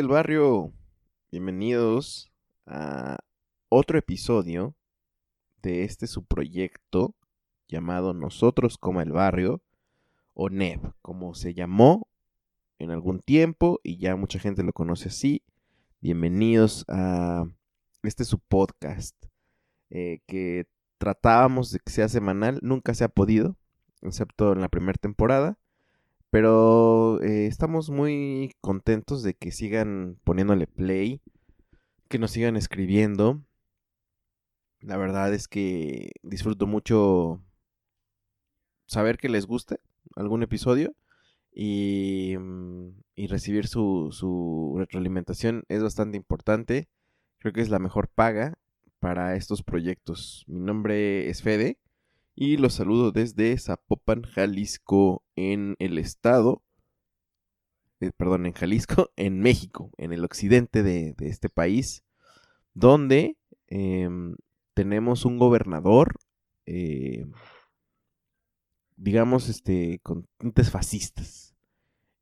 Del barrio, bienvenidos a otro episodio de este su proyecto llamado Nosotros como el barrio o NEB, como se llamó en algún tiempo y ya mucha gente lo conoce así. Bienvenidos a este su podcast eh, que tratábamos de que sea semanal, nunca se ha podido, excepto en la primera temporada. Pero eh, estamos muy contentos de que sigan poniéndole play, que nos sigan escribiendo. La verdad es que disfruto mucho saber que les guste algún episodio y, mm, y recibir su, su retroalimentación es bastante importante. Creo que es la mejor paga para estos proyectos. Mi nombre es Fede y los saludo desde Zapopan, Jalisco, en el estado, eh, perdón, en Jalisco, en México, en el occidente de, este país, donde em, tenemos un gobernador, eh, digamos, este, con tintes fascistas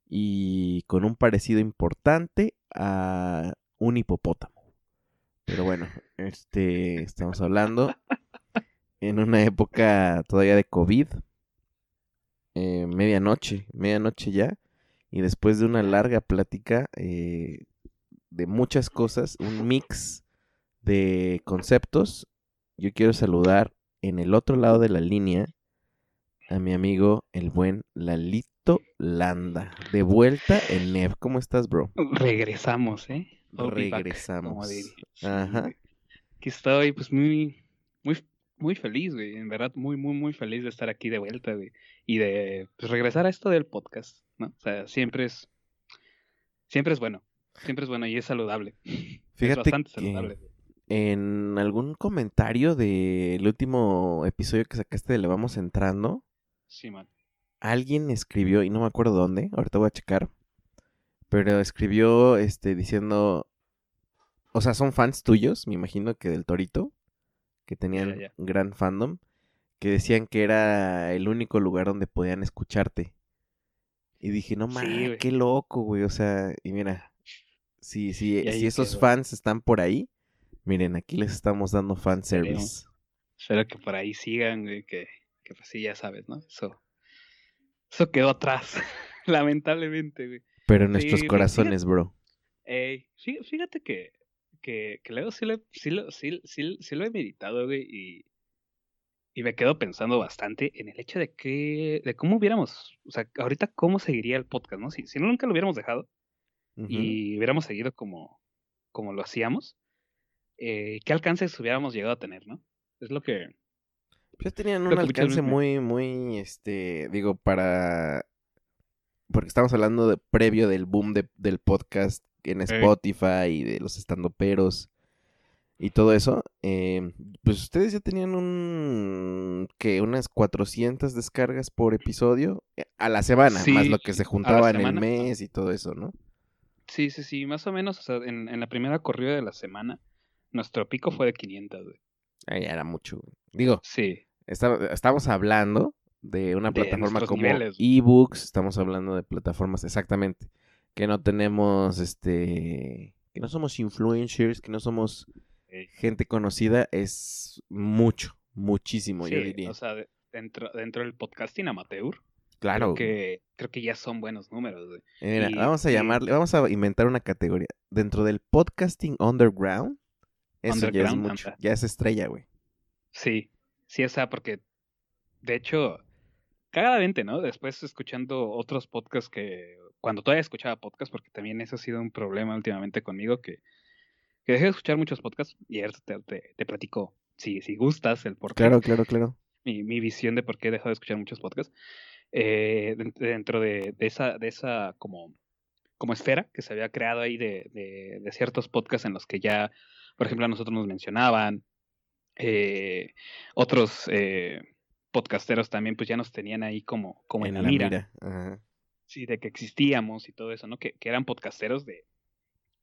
y con un parecido importante a un hipopótamo. Pero bueno, este, estamos hablando en una época todavía de COVID, eh, medianoche, medianoche ya, y después de una larga plática eh, de muchas cosas, un mix de conceptos, yo quiero saludar en el otro lado de la línea a mi amigo el buen Lalito Landa, de vuelta en NEV. ¿Cómo estás, bro? Regresamos, ¿eh? Regresamos. Ajá. Aquí estoy, pues muy, muy muy feliz, güey. En verdad, muy, muy, muy feliz de estar aquí de vuelta, güey. Y de pues, regresar a esto del podcast, ¿no? O sea, siempre es. Siempre es bueno. Siempre es bueno y es saludable. Fíjate es bastante saludable. En algún comentario del último episodio que sacaste de Le Vamos Entrando. Sí, man. Alguien escribió, y no me acuerdo dónde, ahorita voy a checar. Pero escribió este diciendo. O sea, son fans tuyos, me imagino que del Torito que tenían gran fandom, que decían que era el único lugar donde podían escucharte. Y dije, no mames, qué loco, güey. O sea, y mira, si, si, si esos fans están por ahí, miren, aquí les estamos dando fanservice. Espero que por ahí sigan, güey, que, que pues sí, ya sabes, ¿no? Eso, eso quedó atrás, lamentablemente, güey. Pero en nuestros corazones, bro. fíjate que que, que luego sí lo, sí, lo, sí, sí, lo he meditado, güey, y, y me quedo pensando bastante en el hecho de que, de cómo hubiéramos, o sea, ahorita cómo seguiría el podcast, ¿no? Si, si nunca lo hubiéramos dejado y hubiéramos seguido como, como lo hacíamos, eh, ¿qué alcances hubiéramos llegado a tener, no? Es lo que... Pues tenían un alcance muy, muy, este, digo, para... Porque estamos hablando de previo del boom de, del podcast en Spotify y de los estandoperos y todo eso, em, pues ustedes ya tenían un que unas 400 descargas por episodio eh, a la semana, más lo que se juntaba en el mes y todo eso, ¿no? Sí, sí, sí, más o menos, o sea, en, la primera corrida de la semana, nuestro pico fue de 500, güey. Ahí era mucho, Digo, sí. estamos hablando de una plataforma como eBooks, estamos hablando de plataformas exactamente que no tenemos, este, que no somos influencers, que no somos gente conocida, es mucho, Muchísimo, yo Sí, diría. o sea, de- dentro, dentro del podcasting amateur, claro. creo que, creo que ya son buenos números, güey. Mira, y- vamos a y- llamarle, vamos a inventar una categoría. Dentro del podcasting underground, eso ya es mucho. Ya es estrella, güey. Sí, sí, o sea, porque de hecho, cagadamente, ¿no? Después escuchando otros podcasts que, cuando todavía escuchaba podcasts, porque también eso ha sido un problema últimamente conmigo, que, que dejé de escuchar muchos podcasts y ahorita te, te, te platico, si, si gustas, el por qué, Claro, claro, claro. mi, mi visión de por qué he dejado de escuchar muchos podcasts. Eh, den- dentro de, de esa, de esa como, como esfera que se había creado ahí de, de, de ciertos podcasts en los que ya, por ejemplo, a nosotros nos mencionaban, eh, otros eh, podcasteros también pues ya nos tenían ahí como, como en, la, mira, Ajá. Sí, de que existíamos y todo eso, ¿no? Que, que eran podcasteros de,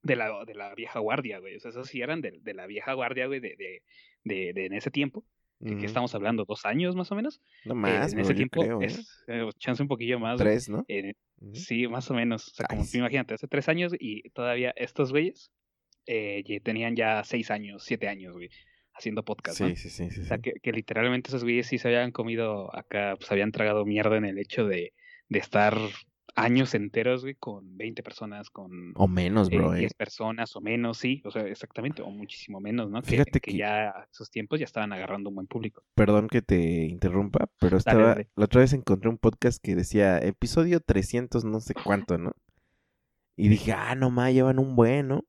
de, la, de la vieja guardia, güey. O sea, esos sí eran de, de la vieja guardia, güey, de, de, de, de en ese tiempo, Ujú. estamos hablando, dos años más o menos. No Eh, más, en bro, ese tiempo creo, ¿eh? es eh, chance un poquillo más. Tres, ¿no? Eh, sí, más o menos. O sea, como tú imagínate, hace tres años y todavía estos güeyes eh, ya tenían ya seis años, siete años, güey, haciendo podcast, ¿no? Sí, sí, sí, sí. O sea, sí. que, que literalmente esos güeyes sí se habían comido acá, pues habían tragado mierda en el hecho de, de estar años enteros, güey, con 20 personas, con O menos, eh, bro, eh. 10 personas o menos, sí, o sea, exactamente, o muchísimo menos, ¿no? Fíjate que que- ya esos tiempos ya estaban agarrando un buen público. Perdón que te interrumpa, pero estaba, dale. la otra vez encontré un podcast que decía episodio 300 no sé cuánto, ¿no? Y dije, ah, no más, llevan un bueno.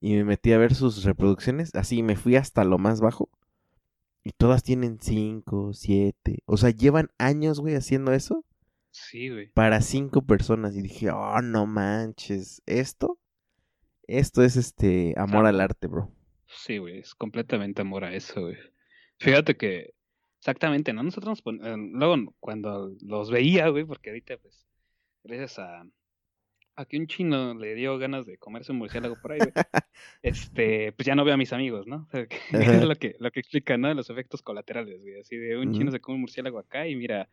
Y me metí a ver sus reproducciones, así me fui hasta lo más bajo. Y todas tienen 5, 7. O sea, llevan años, güey, haciendo eso Sí, güey. para cinco personas. Y dije, oh, no manches, esto, esto es este amor al arte, bro. Sí, güey, es completamente amor a eso, güey. Fíjate que, exactamente, ¿no? Nosotros nos pon- eh, luego cuando los veía, güey, porque ahorita, pues, gracias a, a que un chino le dio ganas de comerse un murciélago por ahí, güey, este, pues ya no veo a mis amigos, ¿no? O sea, que- que Ajá. es lo que, lo que explica, ¿no? Los efectos colaterales, güey, así de un chino se come un murciélago acá y mira,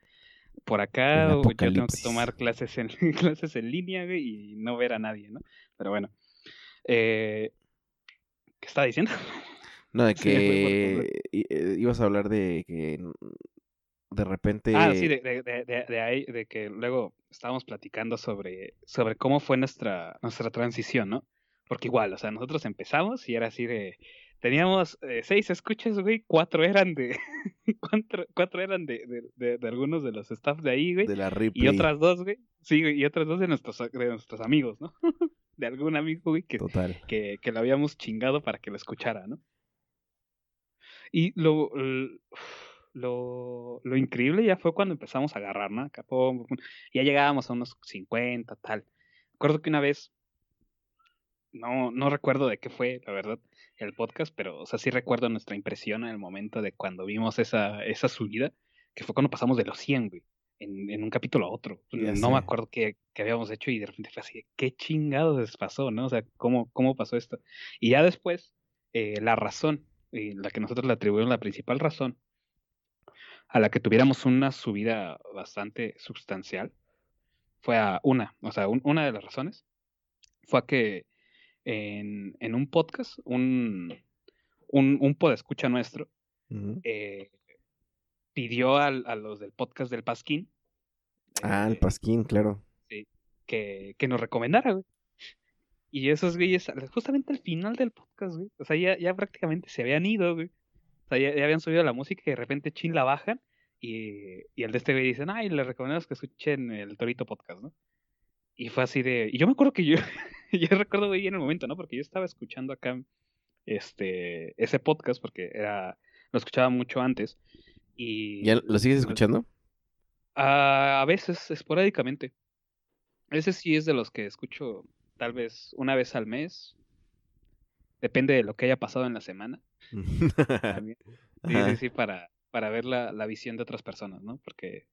por acá, yo tengo que tomar clases en, clases en línea, y no ver a nadie, ¿no? Pero bueno, eh, ¿qué estaba diciendo? No, de que eh, ibas a hablar de que n- de repente... Ah, sí, de, de, de, de- de ahí, de que luego estábamos platicando sobre, sobre cómo fue nuestra, nuestra transición, ¿no? Porque igual, o sea, nosotros empezamos y era así de, teníamos eh, seis escuchas, güey, cuatro eran de, cuatro, cuatro eran de, de, de, de algunos de los staff de ahí, güey, de la y Ripley. otras dos, güey, sí, güey, y otras dos de nuestros, de nuestros amigos, ¿no? de algún amigo, güey, que, Total. que, que lo habíamos chingado para que lo escuchara, ¿no? Y lo, lo, lo increíble ya fue cuando empezamos a agarrar, ¿no? Acá, pum, pum, pum. ya llegábamos a unos 50, tal. Recuerdo que una vez, no, no recuerdo de qué fue, la verdad, el podcast, pero, o sea, sí recuerdo nuestra impresión en el momento de cuando vimos esa, esa subida, que fue cuando pasamos de los 100, güey, en, en un capítulo a otro. Ya no me acuerdo qué, qué habíamos hecho y de repente fue así, ¿qué chingados les pasó, no? O sea, ¿cómo, cómo pasó esto? Y ya después, eh, la razón, y la que nosotros le atribuimos la principal razón, a la que tuviéramos una subida bastante sustancial, fue a una, o sea, un- una de las razones fue a que en, en un podcast, un, un, un podescucha nuestro eh, pidió al- a los del podcast del Pasquín Ah, el eh, Pasquín, claro. que, que nos recomendara, güey. Y esos güeyes, justamente al final del podcast, güey, o sea, ya, ya prácticamente se habían ido, güey. O sea, ya, ya habían subido la música y de repente chin la bajan y, y el de este güey dicen, ay, les recomendamos que escuchen el Torito Podcast, ¿no? Y fue así de... Y yo me acuerdo que yo, yo recuerdo muy bien el momento, ¿no? Porque yo estaba escuchando acá este ese podcast porque era lo escuchaba mucho antes y ¿Ya lo sigues escuchando? a, a veces, esporádicamente. Ese sí es de los que escucho tal vez una vez al mes. Depende de lo que haya pasado en la semana. También. Sí, sí, sí, para, para ver la, la visión de otras personas, ¿no? Porque,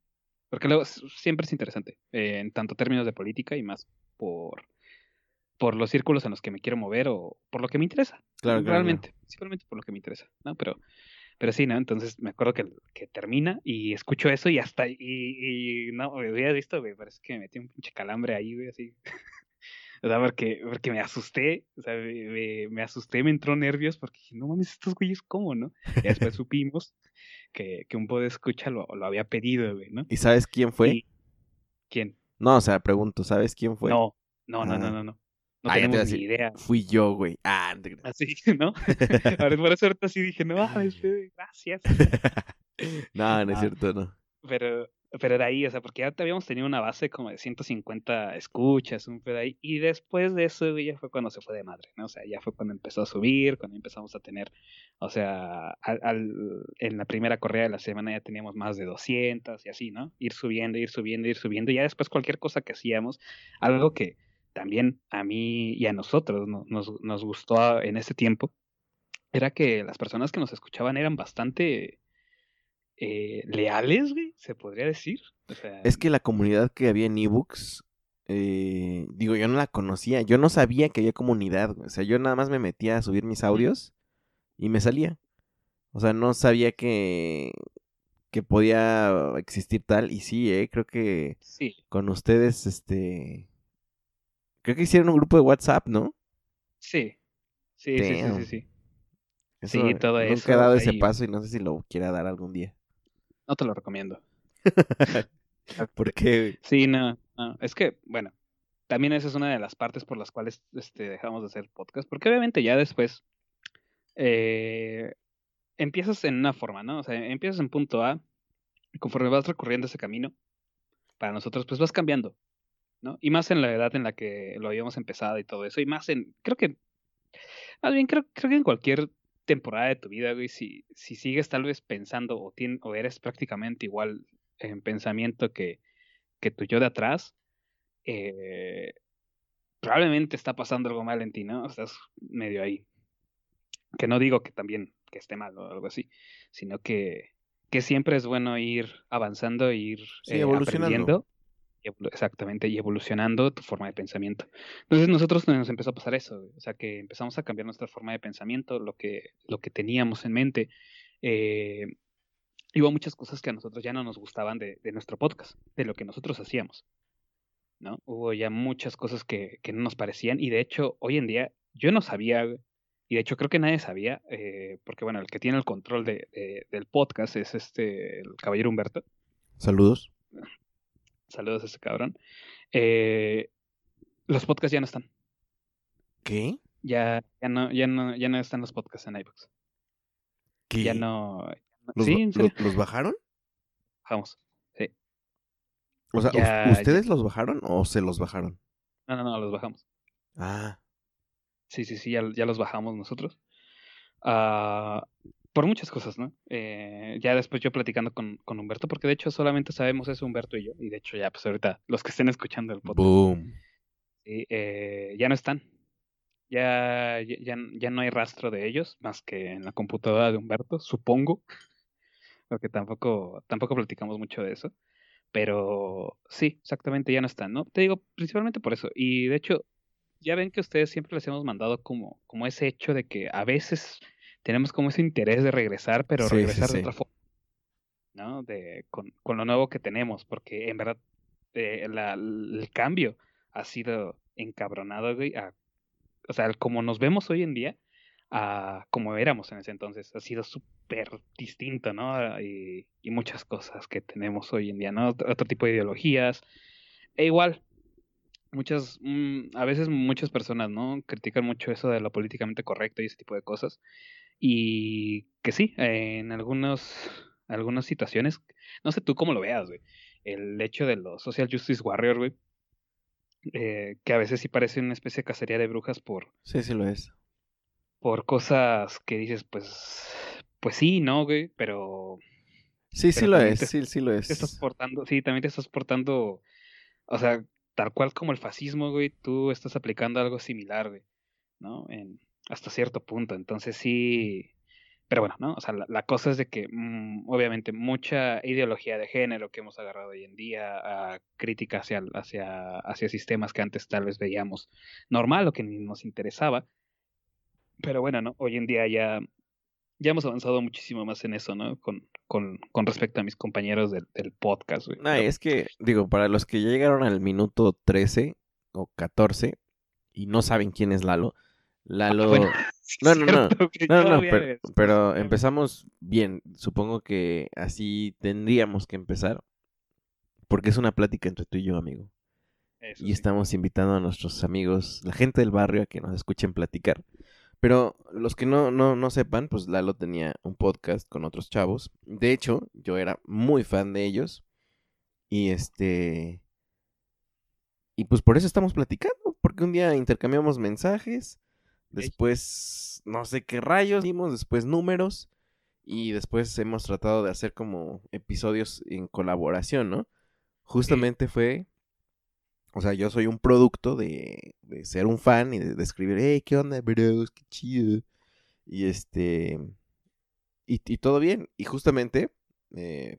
porque luego siempre es interesante, eh, en tanto términos de política y más por, por los círculos en los que me quiero mover o por lo que me interesa. Claro, claro, claro. realmente, simplemente por lo que me interesa, ¿no? Pero, pero sí, ¿no? Entonces me acuerdo que, que termina y escucho eso y hasta, y, y no, me hubieras visto, güey, parece que me metí un pinche calambre ahí, güey, así. O sea, porque, porque me asusté, o sea, me, me asusté, me entró nervios porque dije, no mames, estos güeyes, ¿cómo, no? Y después supimos que, que un poco de escucha lo, lo había pedido, güey, ¿no? ¿Y sabes quién fue? Y- ¿Quién? No, o sea, pregunto, ¿sabes quién fue? No, no, no, Ah. no, no, no. No Ah, ya te a tenemos ni idea. Fui yo, güey. Ah, no te. Así, ¿no? Ahora, por eso ahorita sí dije, no Fede, gracias. no, no es Ah. cierto, no. Pero, pero de ahí, o sea, porque ya habíamos tenido una base como de 150 escuchas, un pedo ahí, y después de eso, ya fue cuando se fue de madre, ¿no? O sea, ya fue cuando empezó a subir, cuando empezamos a tener, o sea, al, al- en la primera correa de la semana ya teníamos más de 200 y así, ¿no? Ir subiendo, ir subiendo, ir subiendo, y ya después cualquier cosa que hacíamos, algo que también a mí y a nosotros no- nos, nos gustó en ese tiempo, era que las personas que nos escuchaban eran bastante eh, leales, güey, se podría decir. O sea, Es que la comunidad que había en ebooks, eh, digo, yo no la conocía. Yo no sabía que había comunidad. güey. O sea, yo nada más me metía a subir mis audios y me salía. O sea, no sabía que, que podía existir tal. Y sí, eh, creo que sí, con ustedes, este... Creo que hicieron un grupo de WhatsApp, ¿no? sí, sí, sí, sí, sí, sí. Eso, Sí, todo nunca eso, he dado ese paso y no sé si lo quiera dar algún día. No te lo recomiendo. ¿Por qué? Sí, no, no, es que, bueno, también esa es una de las partes por las cuales este, dejamos de hacer podcast, porque obviamente ya después eh, empiezas en una forma, ¿no? O sea, empiezas en punto A, y conforme vas recorriendo ese camino, para nosotros, pues vas cambiando, ¿no? Y más en la edad en la que lo habíamos empezado y todo eso, y más en, creo que, más bien, creo, creo que en cualquier temporada de tu vida, güey, si, si sigues tal vez pensando o, tien- o eres prácticamente igual en pensamiento que, que tu yo de atrás, eh, probablemente está pasando algo mal en ti, ¿no? Estás medio ahí. Que no digo que también que esté mal o algo así, sino que, que siempre es bueno ir avanzando, ir Sí, eh, evolucionando. aprendiendo. Exactamente, y evolucionando tu forma de pensamiento. Entonces nosotros nos empezó a pasar eso, o sea que empezamos a cambiar nuestra forma de pensamiento, lo que, lo que teníamos en mente. Eh, y hubo muchas cosas que a nosotros ya no nos gustaban de, nuestro podcast, de lo que nosotros hacíamos. ¿no? Hubo ya muchas cosas que, que no nos parecían y de hecho hoy en día yo no sabía, y de hecho creo que nadie sabía, eh, porque bueno, el que tiene el control de, de- del podcast es este, el caballero Humberto, Saludos. Saludos a ese cabrón, eh, los podcasts ya no están, ¿Qué? ya, ya, no, ya, no, ya no están los podcasts en iVoox, ¿Qué? ya no... ¿Los, sí, ba- en serio, los- los bajaron? bajamos, sí, O sea, ¿us- Ya- ya- ¿ustedes los bajaron o se los bajaron? no, no, no, los bajamos. Ah, Sí, sí, sí, ya, ya los bajamos nosotros. Ah, por muchas cosas, ¿no? Eh, ya después yo platicando con, con Humberto, porque de hecho solamente sabemos eso Humberto y yo, y de hecho ya, pues ahorita los que estén escuchando el podcast, boom. eh, ya no están. Ya, ya, ya ya no hay rastro de ellos, más que en la computadora de Humberto, supongo, porque tampoco, tampoco platicamos mucho de eso. Pero sí, exactamente, ya no están, ¿no? Te digo, principalmente por eso. Y de hecho, ya ven que ustedes siempre les hemos mandado como, como ese hecho de que a veces tenemos como ese interés de regresar, pero Sí, regresar sí. de otra forma, ¿no? De, con, con lo nuevo que tenemos, porque en verdad eh, la- el cambio ha sido encabronado, güey, a- o sea, como nos vemos hoy en día a como éramos en ese entonces, ha sido súper distinto, ¿no? Y, y muchas cosas que tenemos hoy en día, ¿no? Otro, otro tipo de ideologías, e igual, muchas, mm, a veces muchas personas, ¿no? Critican mucho eso de lo políticamente correcto y ese tipo de cosas. Y que sí, en algunos, algunas situaciones, no sé tú cómo lo veas, güey. El hecho de los Social Justice Warrior, güey. eh, que a veces sí parece una especie de cacería de brujas por, Sí, sí lo es. por cosas que dices, pues, pues sí, ¿no, güey? Pero Sí, sí lo es, te- sí, sí lo te estás es. portando, sí, también te estás portando, o sea, tal cual como el fascismo, güey, tú estás aplicando algo similar, güey, ¿no? En, hasta cierto punto, entonces sí, pero bueno, ¿no? O sea, la, la cosa es de que, mm, obviamente, mucha ideología de género que hemos agarrado hoy en día, a crítica hacia, hacia, hacia sistemas que antes tal vez veíamos normal o que ni nos interesaba, pero bueno, ¿no? Hoy en día ya, ya hemos avanzado muchísimo más en eso, ¿no? Con, con, con respecto a mis compañeros del, del podcast, güey. Es que, digo, para los que ya llegaron al minuto 13 o 14, y no saben quién es Lalo, Lalo... Bueno, No, no, no. No, no, pero, es- pero empezamos bien. Supongo que así tendríamos que empezar. Porque es una plática entre tú y yo, amigo. Eso Y sí. estamos invitando a nuestros amigos, la gente del barrio, a que nos escuchen platicar. Pero los que no, no, no sepan, pues Lalo tenía un podcast con otros chavos. De hecho, yo era muy fan de ellos. Y este. Y pues por eso estamos platicando. Porque un día intercambiamos mensajes. Después, no sé qué rayos, dimos después números. Y después hemos tratado de hacer como episodios en colaboración, ¿no? Justamente fue o sea, yo soy un producto de, de ser un fan y de, de escribir, hey, ¿qué onda, bros? Qué chido. Y este. Y, y todo bien. Y justamente. eh,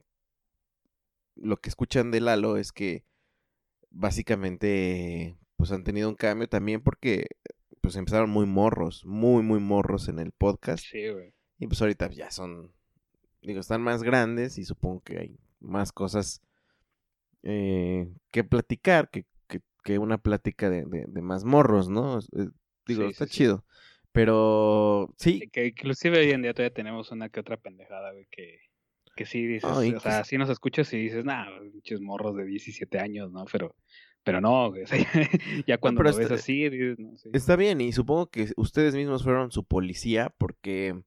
lo que escuchan de Lalo es que. Básicamente. Pues han tenido un cambio también porque. Pues empezaron muy morros. Muy, muy morros en el podcast. Sí, güey. Y pues ahorita ya son, digo, están más grandes y supongo que hay más cosas eh, que platicar que, que, que una plática de, de, de más morros, ¿no? Eh, digo, Sí, está sí, chido. Pero sí, Que inclusive hoy en día todavía tenemos una que otra pendejada, güey, que, que sí dices, Ay, o sea, pues- sí nos escuchas y dices, nah, pinches morros de 17 años, ¿no? Pero, pero no, güey, o sea, ya cuando pero lo ves está- así, dices, no, sí, está bien y supongo que ustedes mismos fueron su policía porque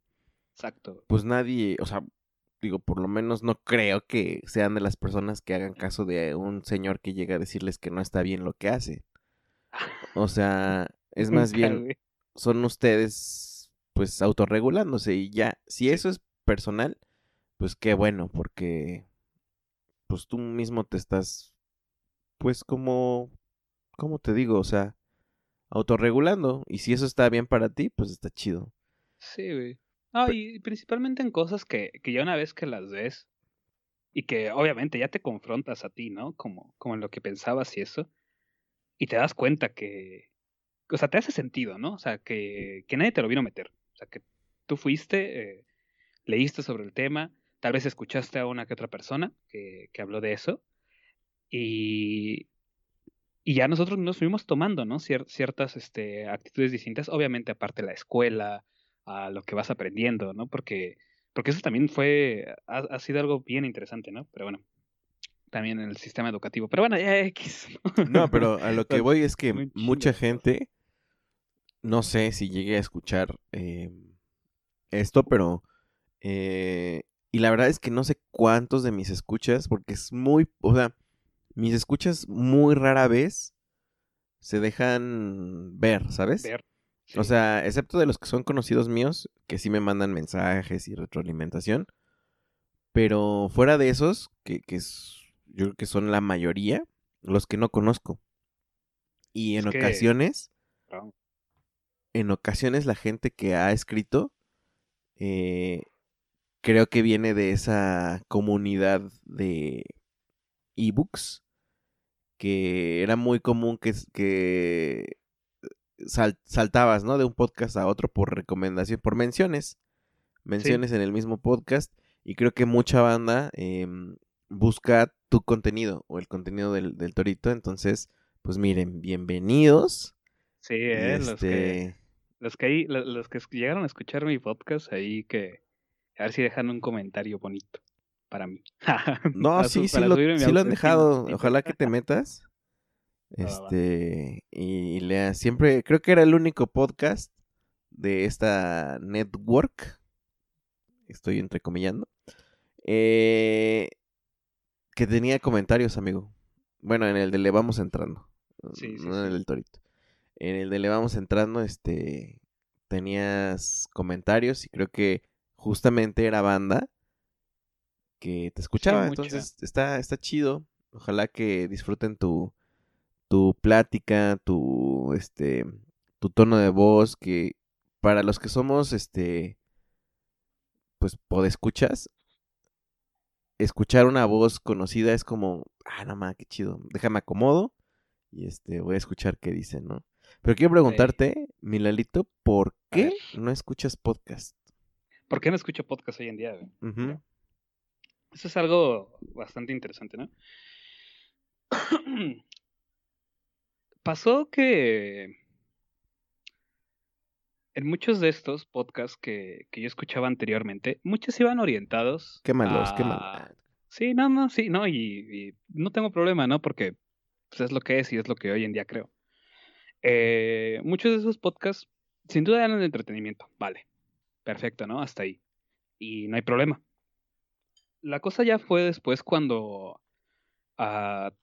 exacto. pues nadie, o sea, digo, por lo menos no creo que sean de las personas que hagan caso de un señor que llega a decirles que no está bien lo que hace. O sea, es más bien son ustedes pues autorregulándose y ya, si eso es personal, pues qué bueno, porque pues tú mismo te estás pues como ¿cómo te digo? O sea, autorregulando y si eso está bien para ti, pues está chido. Sí, güey. No, y principalmente en cosas que, que ya una vez que las ves y que obviamente ya te confrontas a ti, ¿no? Como, como en lo que pensabas y eso, y te das cuenta que, o sea, te hace sentido, ¿no? O sea, que, que nadie te lo vino a meter. O sea, que tú fuiste, eh, leíste sobre el tema, tal vez escuchaste a una que otra persona que, que habló de eso, y, y ya nosotros nos fuimos tomando, ¿no? Cier- ciertas este, actitudes distintas, obviamente aparte de la escuela, a lo que vas aprendiendo, ¿no? Porque, porque eso también fue, ha, ha sido algo bien interesante, ¿no? Pero bueno, también en el sistema educativo. Pero bueno, ya X. No, pero a lo que voy es que mucha gente, no sé si llegué a escuchar eh, esto, pero... eh, y la verdad es que no sé cuántos de mis escuchas, porque es muy... O sea, mis escuchas muy rara vez se dejan ver, ¿sabes? Ver. O sea, excepto de los que son conocidos míos, que sí me mandan mensajes y retroalimentación. Pero fuera de esos, que, que es, yo creo que son la mayoría, los que no conozco. Y en Es ocasiones, en ocasiones la gente que ha escrito, eh, creo que viene de esa comunidad de ebooks, que era muy común que, que sal- saltabas, ¿no? De un podcast a otro por recomendación, por menciones. Menciones en el mismo podcast. Y creo que mucha banda em, busca tu contenido o el contenido del, del torito. Entonces, pues miren, bienvenidos. Sí, eh, los que este, los que ahí- lo- los que llegaron a escuchar mi podcast ahí que a ver si dejan un comentario bonito para mí. No, Para sí, su- sí lo, sí lo han dejado. Ojalá que te metas. Este, y leas. Siempre, creo que era el único podcast de esta network. Estoy entrecomillando. eh, que tenía comentarios, amigo. Bueno, en el de Le Vamos Entrando. Sí, sí, no en el del Torito. En el de Le Vamos Entrando, este, tenías comentarios y creo que justamente era banda que te escuchaba. Entonces está, está chido. Ojalá que disfruten tu, tu plática, tu, este, tu tono de voz, que para los que somos, este, pues, podescuchas, escuchar una voz conocida es como, ah, no mames, qué chido, déjame acomodo y este, voy a escuchar qué dicen, ¿no? Pero quiero preguntarte, Milalito, ¿por qué no escuchas podcast? ¿Por qué no escucho podcast hoy en día? güey? Eso es algo bastante interesante, ¿no? Pasó que en muchos de estos podcasts que, que yo escuchaba anteriormente, muchos iban orientados. Qué malos, qué a- malos. Sí, no, no, sí, no, y, y no tengo problema, ¿no? Porque pues, es lo que es y es lo que hoy en día creo. Eh, muchos de esos podcasts, sin duda, eran de entretenimiento, vale. Perfecto, ¿no? Hasta ahí. Y no hay problema. La cosa ya fue después cuando ah,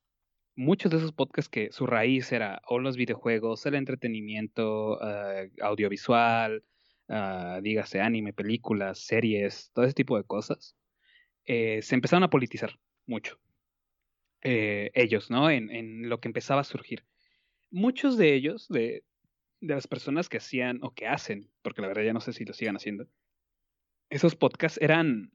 muchos de esos podcasts que su raíz era o los videojuegos, el entretenimiento, ah, audiovisual, ah, dígase anime, películas, series, todo ese tipo de cosas, eh, se empezaron a politizar mucho. Eh, ellos, ¿no? En, en lo que empezaba a surgir. Muchos de ellos, de, de las personas que hacían o que hacen, porque la verdad ya no sé si lo sigan haciendo, esos podcasts eran...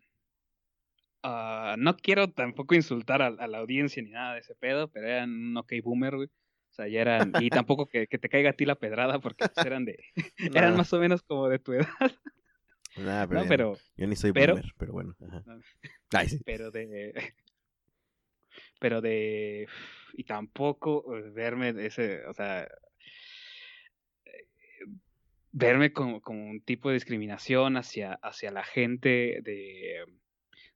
ah, no quiero tampoco insultar a, a la audiencia ni nada de ese pedo, pero eran un ok boomer, güey. O sea, ya eran... Y tampoco que, que te caiga a ti la pedrada, porque pues, eran de... eran más o menos como de tu edad, nah, pero, ¿no? Pero... yo ni soy pero- boomer, pero bueno. ajá. No. Ay, sí. pero de pero de y tampoco verme ese o sea verme como, como un tipo de discriminación hacia hacia la gente de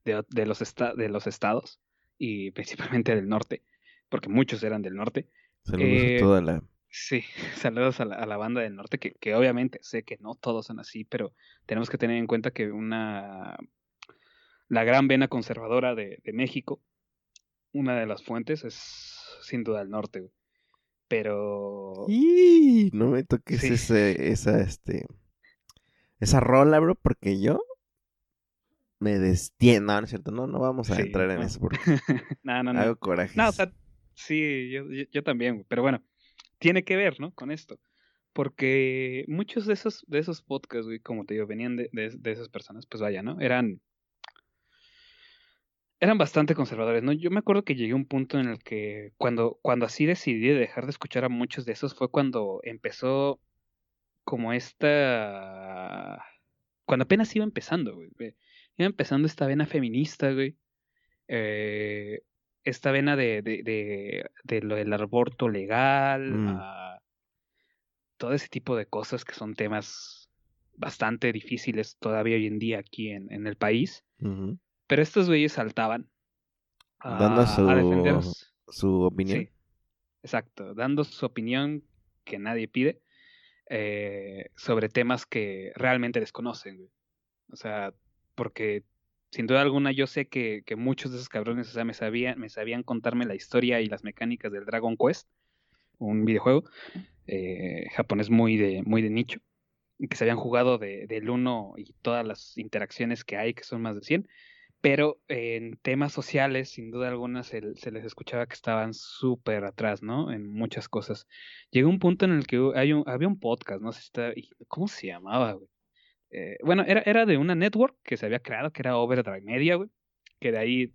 de, de los esta- de los estados y principalmente del norte porque muchos eran del norte Saludos Eh, a toda la. Sí, saludos a la, a la banda del norte, que, que obviamente sé que no todos son así, pero tenemos que tener en cuenta que una la gran vena conservadora de, de México, una de las fuentes es sin duda el norte, güey. Pero ¡Ih! No me toques Sí. ese, esa, este. Esa rola, bro, porque yo. Me destiendo. No, no es cierto. No, no vamos a Sí, entrar en no. eso porque no, no, no. hago coraje. No, o sea, sí, yo, yo, yo también, güey, pero bueno, tiene que ver, ¿no? Con esto. Porque muchos de esos, de esos podcasts, güey, como te digo, venían de, de, de esas personas, pues vaya, ¿no? Eran. Eran bastante conservadores, ¿no? Yo me acuerdo que llegué a un punto en el que cuando, cuando así decidí de dejar de escuchar a muchos de esos fue cuando empezó como esta... Cuando apenas iba empezando, güey. Iba empezando esta vena feminista, güey. Eh, esta vena de, de, de, de lo del aborto legal, Mm. a todo ese tipo de cosas que son temas bastante difíciles todavía hoy en día aquí en, en el país. Pero estos güeyes saltaban a, Dando a su- defendernos. Su opinión. Sí, exacto, dando su opinión que nadie pide eh, sobre temas que realmente desconocen, güey. O sea, porque sin duda alguna yo sé que, que muchos de esos cabrones, o sea, me sabían, me sabían contarme la historia y las mecánicas del Dragon Quest, un videojuego eh, japonés muy de, muy de nicho, que se habían jugado de, del 1 y todas las interacciones que hay, que son más de 100, pero en temas sociales, sin duda alguna, se, se les escuchaba que estaban súper atrás, ¿no? En muchas cosas. Llegó un punto en el que hay un- había un podcast, no sé si está, ¿cómo se llamaba, güey? Eh, bueno, era, era de una network que se había creado, que era Overdrive Media, güey, que de ahí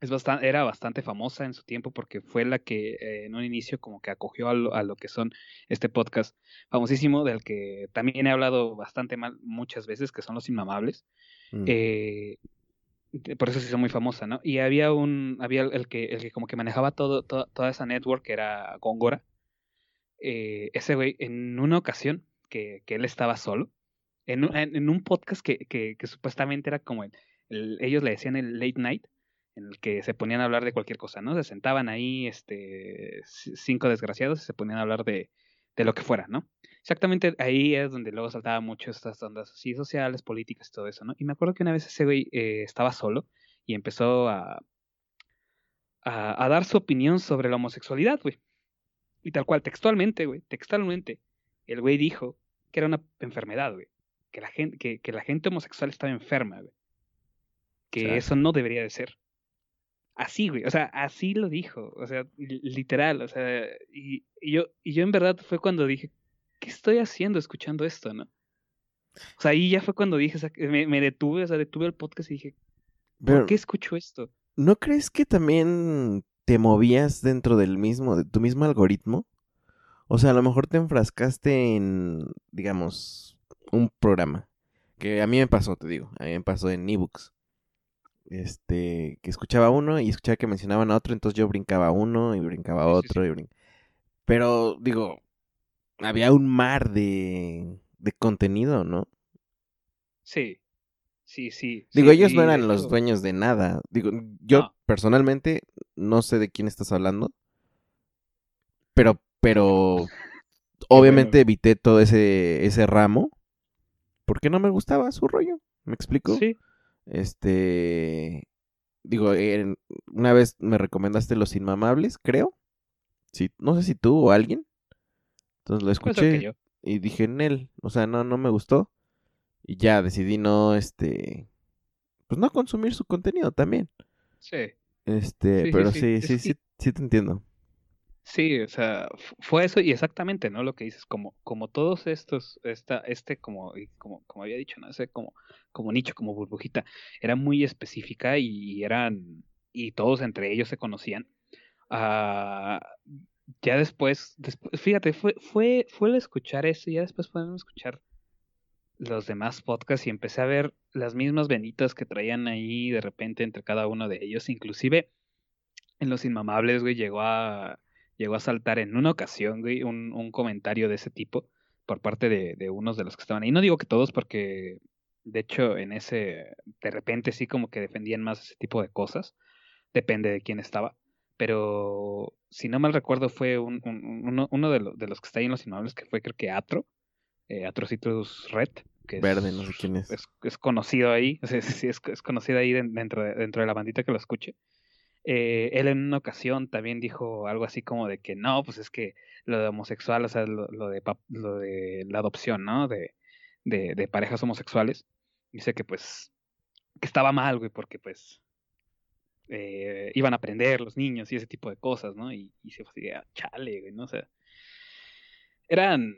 es bastante, era bastante famosa en su tiempo porque fue la que eh, en un inicio como que acogió a lo, a lo que son este podcast famosísimo del que también he hablado bastante mal muchas veces, que son los inmamables. Mm. Eh, por eso se hizo muy famosa, ¿no? Y había un, había el que, el que como que manejaba todo, to- toda esa network, que era Góngora. Eh, ese güey, en una ocasión que, que él estaba solo, en un, en, un podcast que, que, que supuestamente era como el, el- ellos le decían el late night, en el que se ponían a hablar de cualquier cosa, ¿no? Se sentaban ahí, este, cinco desgraciados y se ponían a hablar de, de lo que fuera, ¿no? Exactamente ahí es donde luego saltaba mucho estas ondas así sociales, políticas y todo eso, ¿no? Y me acuerdo que una vez ese güey eh, estaba solo y empezó a, a, a dar su opinión sobre la homosexualidad, güey. Y tal cual, textualmente, güey, textualmente, el güey dijo que era una enfermedad, güey. Que la gente, que, que la gente homosexual estaba enferma, güey. Que eso no debería de ser. Así, güey, o sea, así lo dijo, o sea, li- literal, o sea, y, y yo, y yo en verdad fue cuando dije, ¿qué estoy haciendo escuchando esto, no? O sea, ahí ya fue cuando dije, me, me detuve, o sea, detuve el podcast y dije, ¿por Pero, qué escucho esto? ¿no crees que también te movías dentro del mismo, de tu mismo algoritmo? O sea, a lo mejor te enfrascaste en, digamos, un programa. Que a mí me pasó, te digo, a mí me pasó en ebooks. Este, que escuchaba uno y escuchaba que mencionaban a otro, entonces yo brincaba uno y brincaba a Sí, sí, otro y Pero, digo, había un mar de, de contenido, ¿no? Sí. Sí, sí. Digo, sí, ellos no eran los dueños de nada. Digo, yo No. personalmente no sé de quién estás hablando. Pero, pero obviamente evité todo ese, ese ramo. Porque no me gustaba su rollo. ¿Me explico? Sí. Este. Digo, una vez me recomendaste Los Inmamables, creo. Sí, no sé si tú o alguien. Entonces lo escuché yo. y dije en él. O sea, no, no me gustó. Y ya decidí no, este. Pues no consumir su contenido también. Sí. Este, Sí, pero sí. sí, sí, sí, sí te entiendo. Sí, o sea, fu- fue eso y exactamente, ¿no? Lo que dices, como, como todos estos, esta, este, como, como, como había dicho, ¿no? Ese como, como nicho, como burbujita, era muy específica y eran, y todos entre ellos se conocían. Ah, ya después, después, fíjate, fue, fue, fue el escuchar eso ya después podemos escuchar los demás podcasts y empecé a ver las mismas venitas que traían ahí de repente entre cada uno de ellos, inclusive en Los Inmamables, güey, llegó a, llegó a saltar en una ocasión, güey, un, un comentario de ese tipo por parte de, de unos de los que estaban ahí. No digo que todos, porque de hecho en ese, de repente sí como que defendían más ese tipo de cosas, depende de quién estaba. Pero si no mal recuerdo fue un, un- un- uno, uno de, lo- de los que está ahí en Los Inmamables, que fue creo que Atro, eh, Red. Que es- Verde, no sé quién es. es, es conocido ahí, sí, es, es conocido ahí den- dentro de, dentro de la bandita que lo escuche. Eh, él en una ocasión también dijo algo así como de que no, pues es que lo de homosexual, o sea, lo, lo de, lo de la adopción, ¿no? De, de, de parejas homosexuales. Dice que pues, que estaba mal, güey, porque pues eh, iban a aprender los niños y ese tipo de cosas, ¿no? Y, y se fue así, de, "Ah, chale, güey, ¿no? O sea, eran,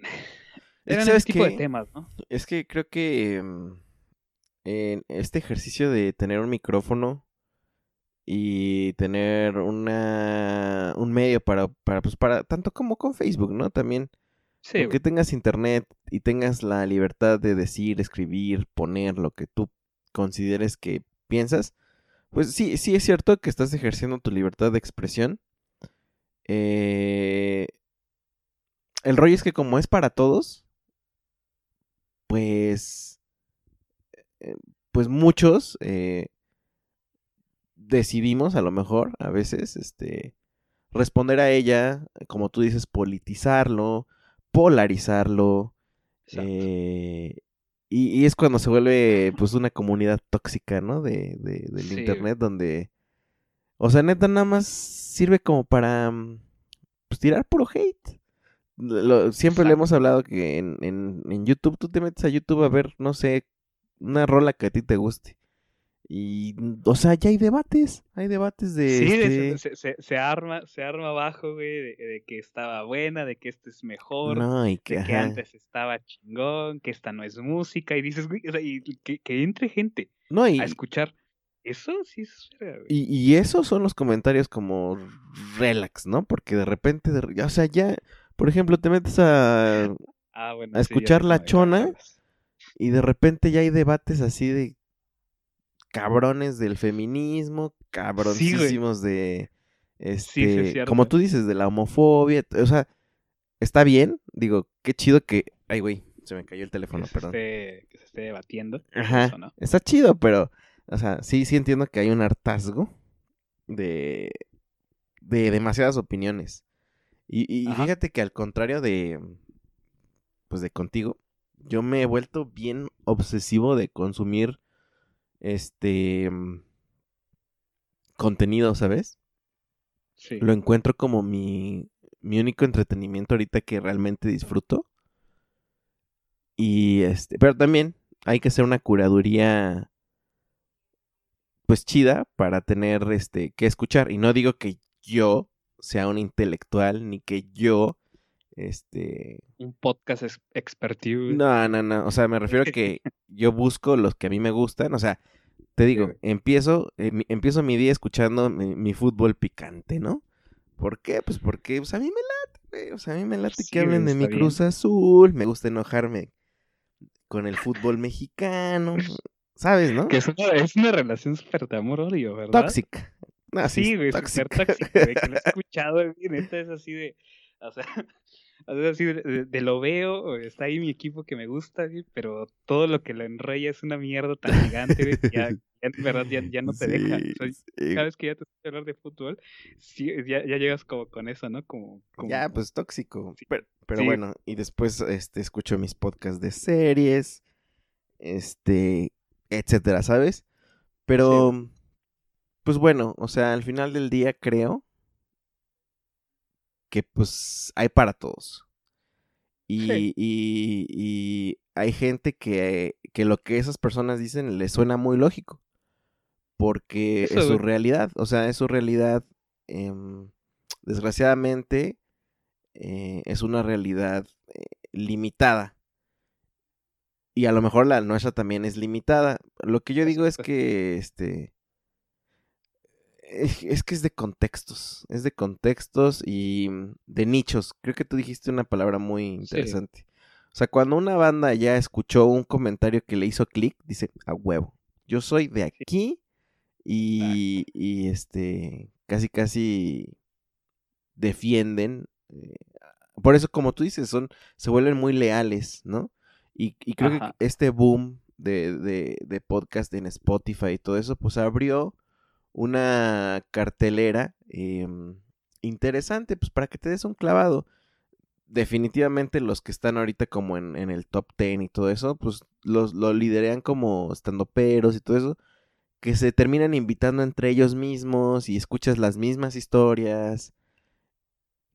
eran ese ¿sabes tipo de qué? temas, ¿no? Es que creo que en este ejercicio de tener un micrófono y tener una un medio para, para pues para tanto como con Facebook, ¿no? También Sí, que tengas internet y tengas la libertad de decir, escribir, poner lo que tú consideres que piensas, pues sí, sí es cierto que estás ejerciendo tu libertad de expresión. Eh, el rollo es que como es para todos, pues, eh, pues muchos eh, decidimos a lo mejor a veces, este, responder a ella, como tú dices, politizarlo, polarizarlo, eh, y, y es cuando se vuelve pues una comunidad tóxica, ¿no? De, de- del Sí, internet donde, o sea, neta nada más sirve como para mm, pues, tirar puro hate. Lo- siempre le hemos hablado que en, en, en YouTube, tú te metes a YouTube a ver, no sé, una rola que a ti te guste. Y, o sea, ya hay debates, hay debates de... Sí, este, se, se- se arma, se arma abajo, güey, de, de que estaba buena, de que este es mejor, No, y que, de que antes estaba chingón, que esta no es música, y dices, güey, o sea, y que, que entre gente No, y, a escuchar. Eso sí es güey. Y, y esos son los comentarios como relax, ¿no? Porque de repente, de o sea, ya, por ejemplo, te metes a... Ah, bueno, a sí, escuchar La Chona. Y de repente ya hay debates así de cabrones del feminismo, cabroncísimos de... Sí, sí, es Este, cierto. como tú dices, de la homofobia, o sea, está bien, digo, qué chido que... Ay, güey, se me cayó el teléfono, que, se perdón. esté, que se esté debatiendo. Ajá, eso, ¿no? está chido, pero, o sea, sí, sí entiendo que hay un hartazgo de, de demasiadas opiniones. Y, fíjate que al contrario de, pues de contigo, yo me he vuelto bien obsesivo de consumir, este, mm, contenido, ¿sabes? Sí. Lo encuentro como mi, mi único entretenimiento ahorita que realmente disfruto. Y este, pero también hay que hacer una curaduría pues chida para tener este que escuchar y no digo que yo sea un intelectual ni que yo este Un podcast ex- expertise. no, no, no, o sea, me refiero a que yo busco los que a mí me gustan, o sea, te digo, empiezo eh, mi- empiezo mi día escuchando mi, mi fútbol picante, ¿no? ¿Por qué? Pues porque pues, a mí me late, güey, o sea, a mí me late Sí, que hablen de mi Cruz Azul, me gusta enojarme con el fútbol mexicano, ¿sabes, no? Que es una, es una relación súper de amor-odio, ¿verdad? Tóxica. No, sí, güey, tóxica. súper tóxico, güey, que lo he escuchado, güey, neta, es así de, o sea, así de, lo veo, está ahí mi equipo que me gusta, pero todo lo que lo enrolla es una mierda tan gigante, ya, en verdad ya, no te deja. cada vez que ya te escuchas hablar de fútbol, ya, llegas como con eso, ¿no? Como, ya, pues tóxico. Pero, pero bueno, y después este, escucho mis podcasts de series, este, etcétera, ¿sabes? Pero, pues bueno, o sea, al final del día creo que pues hay para todos. Y, y, hay gente que, que, lo que esas personas dicen le suena muy lógico. Porque es su realidad. O sea, es su realidad. Em, desgraciadamente, eh, es una realidad eh, limitada. Y a lo mejor la nuestra también es limitada. Lo que yo digo es que este es que es de contextos, es de contextos y mm, de nichos. Creo que tú dijiste una palabra muy interesante. O sea, cuando una banda ya escuchó un comentario que le hizo clic, dice, a huevo, yo soy de aquí y, y este, casi, casi defienden. Eh, por eso, como tú dices, son, se vuelven muy leales, ¿no? Y, y creo que este boom de, de, de podcast en Spotify y todo eso, pues abrió una cartelera em, interesante, pues para que te des un clavado. Definitivamente los que están ahorita como en, el top 10 y todo eso, pues los, lo liderean como estando peros y todo eso, que se terminan invitando entre ellos mismos y escuchas las mismas historias.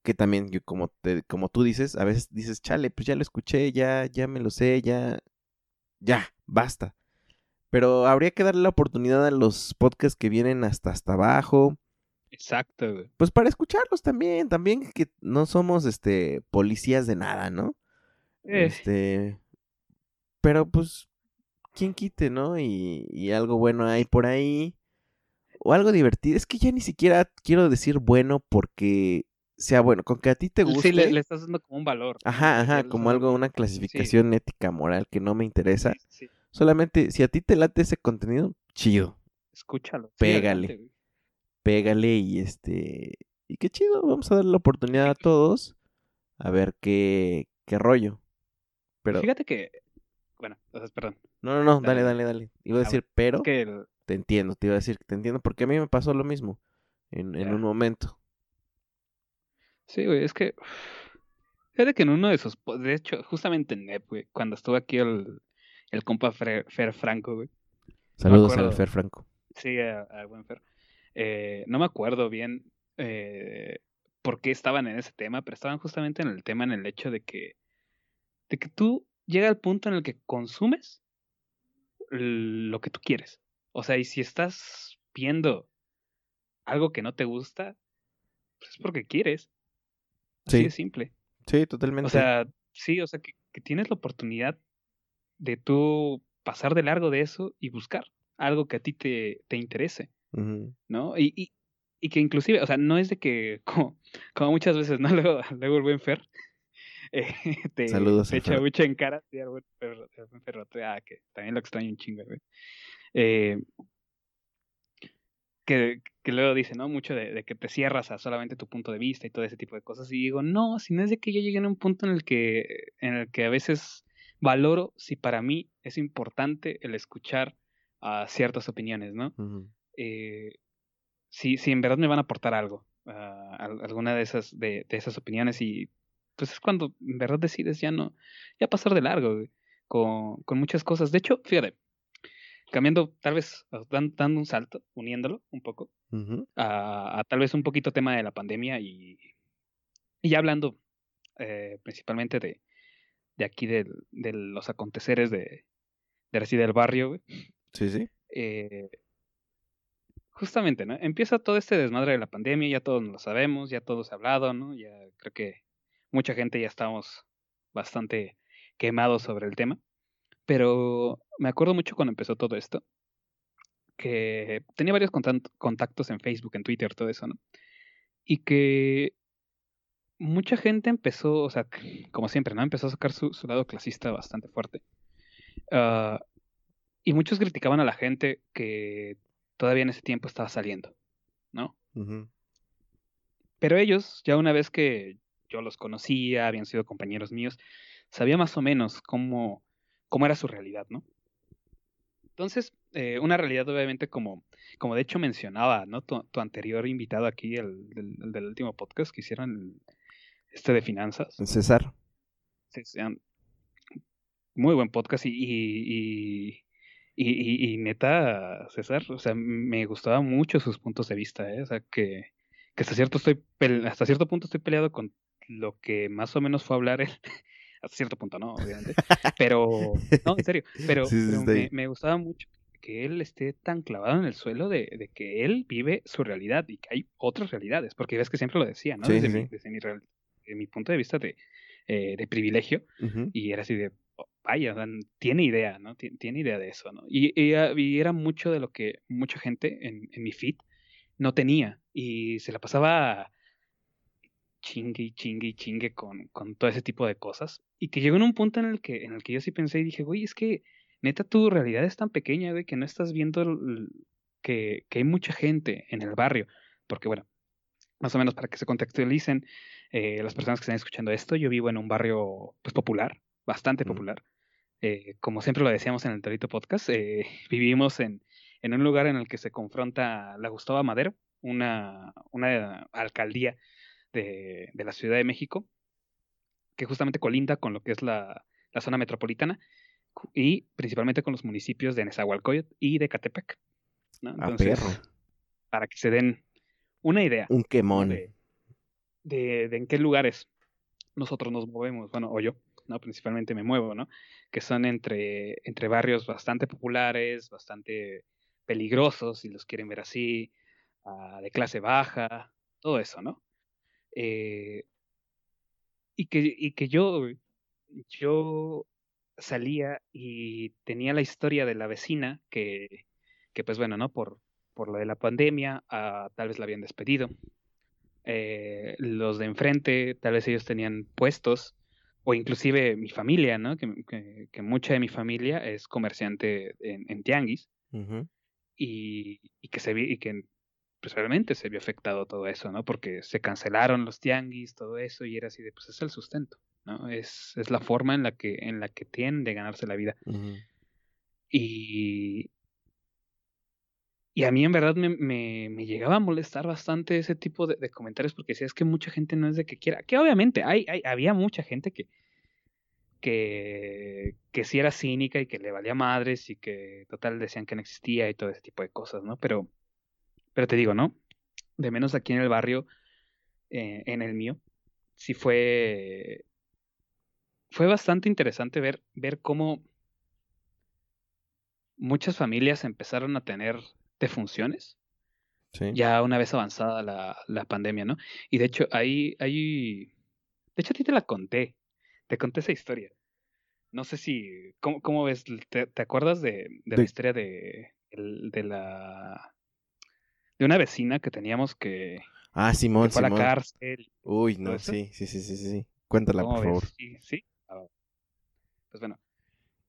Que también, como, te, como tú dices, a veces dices, chale, pues ya lo escuché, ya, ya me lo sé, ya, ya, basta. Pero habría que darle la oportunidad a los podcasts que vienen hasta hasta abajo. Exacto, güey. Pues para escucharlos también, también que no somos este policías de nada, ¿no? Eh. Este pero pues quién quite, ¿no? Y, y algo bueno hay por ahí. O algo divertido. Es que ya ni siquiera quiero decir bueno porque sea bueno, con que a ti te guste. Sí, le, estás dando como un valor. Ajá, ajá, como algo, una clasificación ética, moral que no me interesa. Sí, Solamente, si a ti te late ese contenido, chido. Escúchalo. Pégale. pégale y este. Y qué chido, vamos a darle la oportunidad a todos a ver qué, qué rollo. Pero... Fíjate que. Bueno, entonces, perdón. No, no, no, dale, dale, dale. Iba a ah, decir, pero. Te entiendo, te iba a decir que te entiendo, porque a mí me pasó lo mismo en, en un momento. Sí, güey, es que. Fíjate que en uno de esos. De hecho, justamente en NEP, güey, cuando estuve aquí el, el compa Fer, Franco, güey. Saludos al Fer Franco. Sí, al buen Fer. Eh, no me acuerdo bien eh, por qué estaban en ese tema, pero estaban justamente en el tema, en el hecho de que, de que tú llega al punto en el que consumes lo que tú quieres. O sea, y si estás viendo algo que no te gusta, pues es porque quieres. Así de simple. Sí, totalmente. O sea, sí, o sea, que, que tienes la oportunidad de tú pasar de largo de eso y buscar algo que a ti te, te interese, ¿no? Y, y, y, que inclusive, o sea, no es de que, como, como muchas veces, ¿no? Luego, luego el buen Fer eh, te, Saludos echa mucho en cara, sí, el buen Fer, ah, que también lo extraño un chingo, güey. Eh, que, que, luego dice, ¿no? Mucho de, de, que te cierras a solamente tu punto de vista y todo ese tipo de cosas. Y digo, no, si no es de que yo llegue a un punto en el que, en el que a veces valoro si para mí es importante el escuchar a ciertas opiniones, ¿no? Eh, si, si en verdad me van a aportar algo, uh, alguna de esas, de, de, esas opiniones y pues es cuando en verdad decides ya no, ya pasar de largo con, con, muchas cosas. De hecho, fíjate, cambiando tal vez, dando un salto, uniéndolo un poco, a, tal vez un poquito tema de la pandemia y, y ya hablando eh, principalmente de, de aquí de, de los aconteceres de, de así del barrio, güey. Sí, sí. Eh, justamente, ¿no? Empieza todo este desmadre de la pandemia, ya todos lo sabemos, ya todos ha hablado, ¿no? Ya creo que mucha gente ya estamos bastante quemados sobre el tema. Pero me acuerdo mucho cuando empezó todo esto, que tenía varios contactos en Facebook, en Twitter, todo eso, ¿no? Y que mucha gente empezó, o sea, como siempre, ¿no? Empezó a sacar su, lado clasista bastante fuerte. Ah, y muchos criticaban a la gente que todavía en ese tiempo estaba saliendo, ¿no? Pero ellos, ya una vez que yo los conocía, habían sido compañeros míos, sabía más o menos cómo, cómo era su realidad, ¿no? Entonces, eh, una realidad obviamente como, como de hecho mencionaba, ¿no? Tu, anterior invitado aquí, el, del último podcast que hicieron, este de finanzas. César. Sí, muy buen podcast y, y, y, y, neta, César, o sea, me gustaba mucho sus puntos de vista, ¿eh? O sea, que, que hasta, cierto estoy hasta cierto punto estoy peleado con lo que más o menos fue hablar él. hasta cierto punto, ¿no? Obviamente. Pero, no, en serio, pero, me, me, gustaba mucho que él esté tan clavado en el suelo de, de, que él vive su realidad y que hay otras realidades, porque ves que siempre lo decía, ¿no? desde, Mi, desde mi, mi, punto de vista de, eh, de privilegio, y era así de, oh, vaya, tiene idea, ¿no? Tiene, idea de eso, ¿no? Y, y, era mucho de lo que mucha gente en, en mi feed no tenía, y se la pasaba chingue y chingue y chingue con, con todo ese tipo de cosas, y que llegó en un punto en el que, en el que yo sí pensé y dije, güey, es que neta tu realidad es tan pequeña, güey, que no estás viendo que, que, hay mucha gente en el barrio. Porque, bueno, más o menos para que se contextualicen eh, las personas que están escuchando esto, yo vivo en un barrio pues popular, bastante popular. Eh, como siempre lo decíamos en el Torito Podcast, eh, vivimos en, en, un lugar en el que se confronta la Gustavo Madero, una, una alcaldía de, de, la Ciudad de México, que justamente colinda con lo que es la, la zona metropolitana y principalmente con los municipios de Nezahualcóyotl y de Catepec. ¿no? Entonces, para que se den una idea. Un quemón. De, de, en qué lugares nosotros nos movemos, bueno, o yo, ¿no? Principalmente me muevo, ¿no? Que son entre, entre barrios bastante populares, bastante peligrosos, si los quieren ver así, uh, de clase baja, todo eso, ¿no? Eh, y, que, y que yo, yo salía y tenía la historia de la vecina que, que pues bueno, ¿no? Por, por lo de la pandemia, uh, tal vez la habían despedido. Eh, los de enfrente, tal vez ellos tenían puestos, o inclusive mi familia, ¿no? Que, que, mucha de mi familia es comerciante en, en tianguis. y, y, que se vi, y que pues realmente se vio afectado todo eso, ¿no? Porque se cancelaron los tianguis, todo eso, y era así de, pues es el sustento. Es, es la forma en la que, en la que tienen de ganarse la vida. Y, y a mí en verdad me, me, me, llegaba a molestar bastante ese tipo de, comentarios porque decía, es que mucha gente no es de que quiera, que obviamente hay, hay, había mucha gente que, que, que sí era cínica y que le valía madres y que total decían que no existía y todo ese tipo de cosas, ¿no? Pero, pero te digo, ¿no? De menos aquí en el barrio, eh, en el mío, sí fue fue bastante interesante ver, ver cómo muchas familias empezaron a tener defunciones. Sí. Ya una vez avanzada la, la, pandemia, ¿no? Y de hecho, ahí, ahí. De hecho, a ti te la conté. Te conté esa historia. No sé si. ¿Cómo, cómo ves? ¿Te, ¿Te, acuerdas de, de, la historia de, de la. de una vecina que teníamos que. Ah, Simón, que fue a la cárcel. Uy, no, sí, sí, sí, sí, sí. Cuéntala, por favor. Sí, sí. Pues bueno,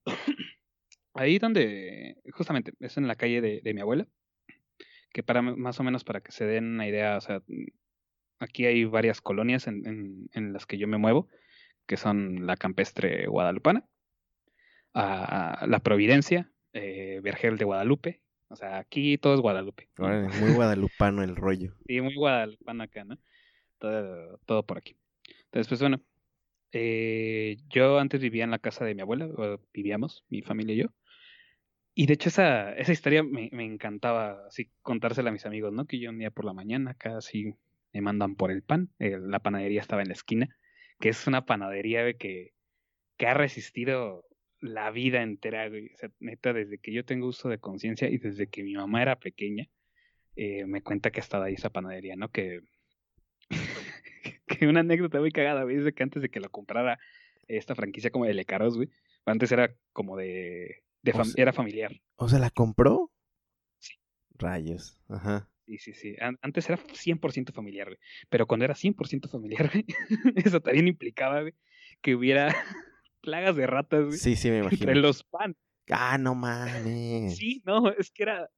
ahí donde, justamente, es en la calle de, de mi abuela, que para más o menos para que se den una idea, o sea, aquí hay varias colonias en, en, en las que yo me muevo, que son la campestre guadalupana, a la Providencia, eh, Vergel de Guadalupe, o sea, aquí todo es Guadalupe. Muy guadalupano el rollo. Sí, muy guadalupano acá, ¿no? Todo, todo por aquí. Entonces, pues bueno, eh, yo antes vivía en la casa de mi abuela, vivíamos, mi familia y yo. Y de hecho esa, esa historia me, me, encantaba así contársela a mis amigos, ¿no? Que yo un día por la mañana casi me mandan por el pan. La panadería estaba en la esquina, que es una panadería que, que ha resistido la vida entera, güey. O sea, neta, desde que yo tengo uso de conciencia y desde que mi mamá era pequeña, eh, me cuenta que ha estado ahí esa panadería, ¿no? Que que una anécdota muy cagada, güey, es que antes de que lo comprara esta franquicia como de Lecaros, güey, antes era como de, de era familiar. O sea, ¿la compró? Sí. Rayos, ajá. Sí, sí, sí. Antes era 100% familiar, güey. Pero cuando era 100% familiar, güey, eso también implicaba, güey, que hubiera plagas de ratas, güey. Sí, sí, me imagino. Entre los pan. Ah, no mames. Sí, no, es que era.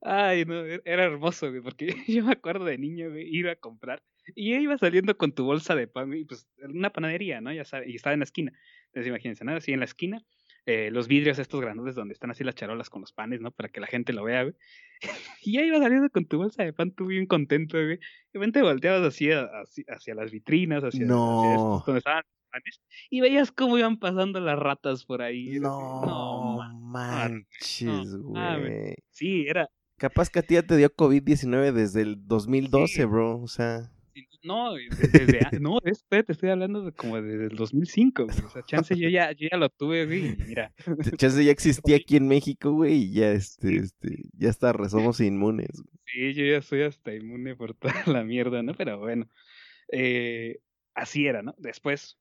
Ay, no, era hermoso, güey, porque yo me acuerdo de niño, güey, ir a comprar Y iba saliendo con tu bolsa de pan, y pues una panadería, ¿no? Ya sabes, y estaba en la esquina. Entonces imagínense, ¿no? Así en la esquina, eh, los vidrios estos grandes donde están así las charolas con los panes, ¿no? Para que la gente lo vea, güey. y ya iba saliendo con tu bolsa de pan, tú bien contento, güey. De repente volteabas así hacia, hacia las vitrinas, hacia, no. donde estaban los panes, y veías cómo iban pasando las ratas por ahí. No, no manches, güey. Sí, era, Capaz que a ti ya te dio COVID-19 desde el 2012, bro. O sea. No, desde, no, te estoy hablando de como desde el 2005, güey. O sea, chance yo ya, yo ya lo tuve, güey, mira. Chance ya existía aquí en México, güey, y ya, este, este, ya está, somos inmunes. Sí, yo ya soy hasta inmune por toda la mierda, ¿no? Pero bueno, eh, así era, ¿no? Después,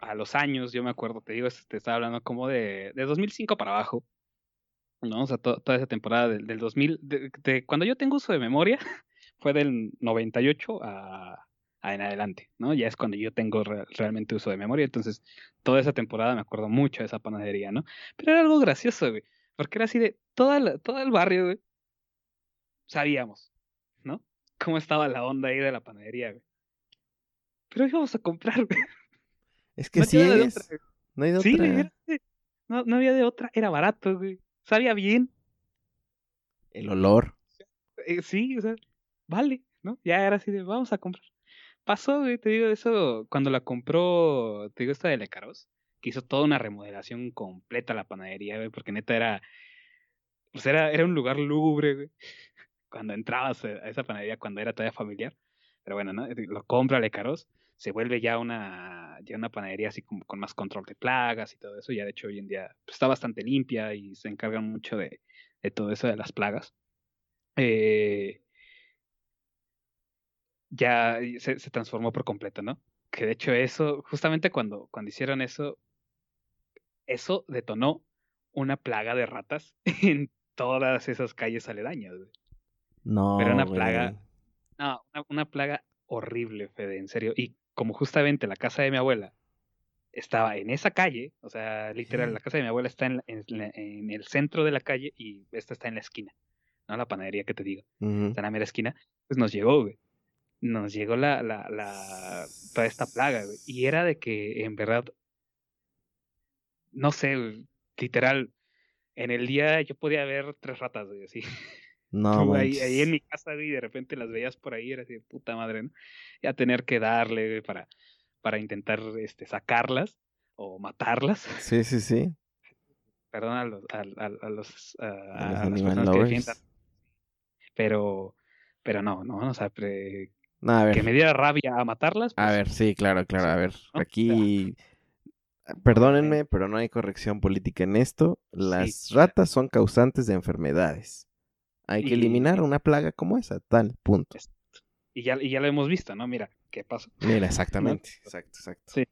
a los años, yo me acuerdo, te digo, este, te estaba hablando como de, de 2005 para abajo, ¿no? O sea, toda esa temporada del, del 2000, de, cuando yo tengo uso de memoria, fue del 98 a, a en adelante, ¿no? Ya es cuando yo tengo realmente uso de memoria, entonces toda esa temporada me acuerdo mucho de esa panadería, ¿no? Pero era algo gracioso, güey, porque era así de, toda todo el barrio, güey, sabíamos, ¿no? Cómo estaba la onda ahí de la panadería, güey. Pero íbamos a comprar, güey. Es que sí es. no hay de sí, otra. no, no había de otra, era barato, güey sabía bien. El olor. Eh, sí, o sea, vale, ¿no? Ya era así de, vamos a comprar. Pasó, güey, te digo, eso, cuando la compró, te digo, esta de Lecaros, que hizo toda una remodelación completa a la panadería, güey, porque neta era, pues era, era un lugar lúgubre, güey, cuando entrabas a esa panadería, cuando era todavía familiar. Pero bueno, ¿no? Lo compra Lecaros, se vuelve ya una, ya una panadería así como con más control de plagas y todo eso. Ya de hecho hoy en día pues, está bastante limpia y se encargan mucho de, de todo eso de las plagas. Eh, ya se, transformó por completo, ¿no? Que de hecho eso, justamente cuando, cuando hicieron eso, eso detonó una plaga de ratas en todas esas calles aledañas. No. Pero una plaga. No, una, una, plaga horrible, Fede, en serio. Y como justamente la casa de mi abuela estaba en esa calle, o sea, literal, la casa de mi abuela está en, en, el centro de la calle y esta está en la esquina, ¿no? La panadería que te digo, está en la mera esquina, pues nos llegó, güey. Nos llegó la, la, la, toda esta plaga, güey. Y era de que, en verdad, no sé, literal, en el día yo podía ver tres ratas, güey, así. No, ahí, ahí, en mi casa, y de repente las veías por ahí, era así puta madre, ¿no? Ya tener que darle para, para intentar este, sacarlas o matarlas. Sí, sí, sí. Perdón a los, a, a, los, a, las personas que defiendan. Pero, pero no, no, o sea, que me diera rabia a matarlas. a pues ver, sí, claro, claro, a ver, aquí... Perdónenme, pero no hay corrección política en esto. Las ratas son causantes de enfermedades. Hay que eliminar una plaga como esa, tal, punto. Y ya, y ya lo hemos visto, ¿no? Mira, ¿qué pasa? Mira, exactamente, exacto, exacto. Sí.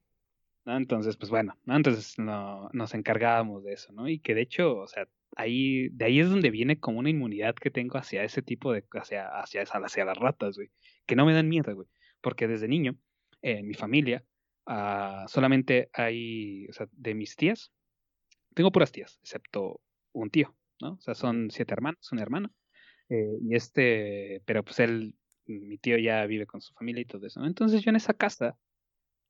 Entonces, pues bueno, ¿no? entonces no, nos encargábamos de eso, ¿no? Y que de hecho, o sea, ahí, de ahí es donde viene como una inmunidad que tengo hacia ese tipo de, hacia, hacia, hacia las ratas, güey, que no me dan miedo, güey, porque desde niño, en mi familia, uh, solamente hay, o sea, de mis tías, tengo puras tías, excepto un tío, ¿no? O sea, son siete hermanos, un hermano, eh, y este, pero pues él, mi tío ya vive con su familia y todo eso. Entonces yo en esa casa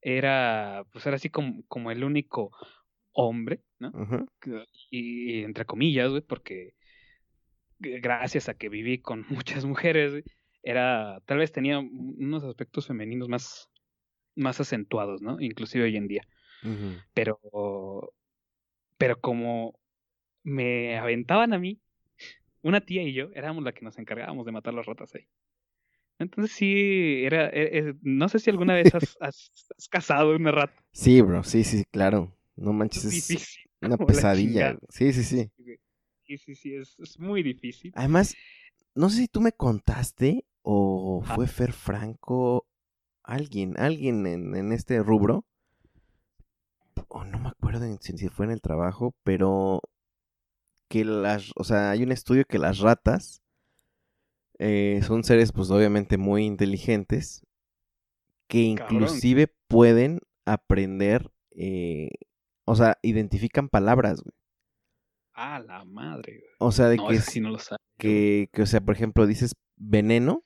era, pues era así como, como el único hombre, ¿no? y, entre comillas, güey, porque gracias a que viví con muchas mujeres, era, tal vez tenía unos aspectos femeninos más, más acentuados, ¿no? Inclusive hoy en día. Pero, pero como me aventaban a mí, una tía y yo éramos la que nos encargábamos de matar las ratas ahí. Entonces sí, era, e, e, no sé si alguna vez has, has, cazado una rata. Sí, bro, sí, sí, claro. No manches, es una pesadilla. Sí, sí, sí. Sí, sí, sí, es, es, muy difícil. Además, no sé si tú me contaste o fue Fer Franco, alguien, alguien en, en este rubro, o no me acuerdo si fue en el trabajo, pero que las, o sea, hay un estudio que las ratas eh, son seres pues obviamente muy inteligentes que inclusive pueden aprender, eh, o sea, identifican palabras, güey. Ah, la madre, güey. O sea, de que, no lo que, que, o sea, por ejemplo, dices veneno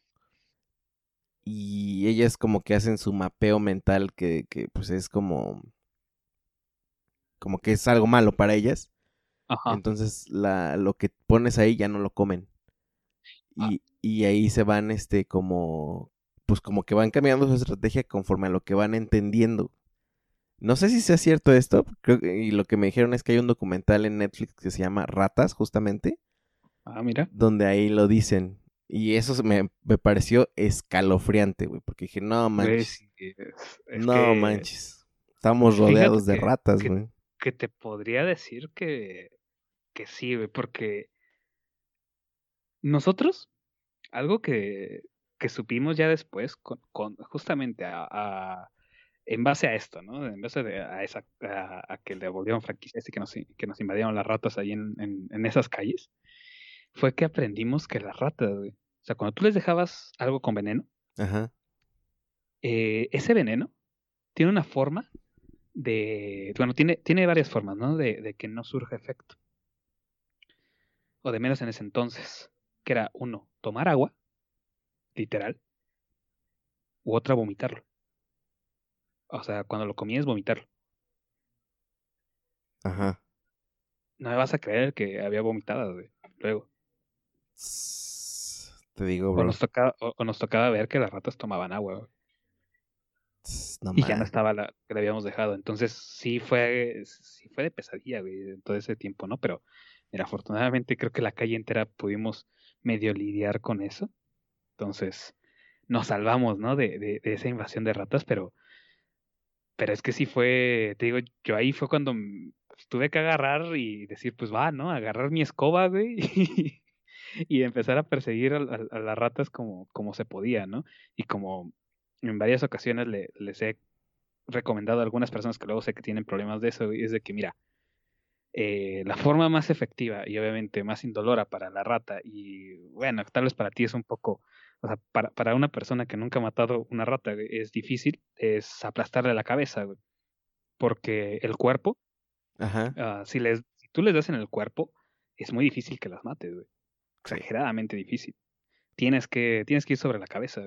y ellas como que hacen su mapeo mental que, que pues es como como que es algo malo para ellas. Ajá. Entonces la, lo que pones ahí ya no lo comen. Ah. Y, y ahí se van este como pues como que van cambiando su estrategia conforme a lo que van entendiendo. No sé si sea cierto esto, creo que, y lo que me dijeron es que hay un documental en Netflix que se llama Ratas, justamente, Ah, mira. donde ahí lo dicen. Y eso me, me pareció escalofriante, güey, porque dije, no manches, sí, es- es no que- manches. Estamos Fíjate rodeados de que- ratas, que- güey. Que te podría decir que, que sí, güey, porque nosotros, algo que, que supimos ya después, con, con- justamente a, a- en base a esto, ¿no? En base de- a, esa, a, a que le volvieron franquicias y que nos, que nos invadieron las ratas ahí en, en, en esas calles, fue que aprendimos que las ratas, güey, o sea, cuando tú les dejabas algo con veneno, Ajá. eh, ese veneno tiene una forma de, bueno, tiene, tiene varias formas, ¿no? De, de que no surja efecto. O de menos en ese entonces, que era uno, tomar agua, literal, u otra, vomitarlo. O sea, cuando lo comías, vomitarlo. Ajá. No me vas a creer que había vomitadas, güey, luego. Te digo, O bro. nos, tocaba, o, o nos tocaba ver que las ratas tomaban agua, no y ya no estaba la que le habíamos dejado. Entonces sí fue, sí fue de pesadilla, güey, todo ese tiempo, ¿no? Pero mira, afortunadamente creo que la calle entera pudimos medio lidiar con eso. Entonces nos salvamos, ¿no? De, de, de esa invasión de ratas, pero, pero es que sí fue, te digo, yo ahí fue cuando tuve que agarrar y decir, pues va, ¿no? Agarrar mi escoba, güey, y, y empezar a perseguir a, a- a las ratas como, como se podía, ¿no? Y como en varias ocasiones le- les he recomendado a algunas personas que luego sé que tienen problemas de eso, güey, es de que, mira, eh, la forma más efectiva y obviamente más indolora para la rata y bueno, tal vez para ti es un poco, o sea, para, para una persona que nunca ha matado una rata es difícil, es aplastarle la cabeza, güey, porque el cuerpo, Ajá. ah, si, les, si tú les das en el cuerpo, es muy difícil que las mates, güey, exageradamente difícil. Tienes que, tienes que ir sobre la cabeza.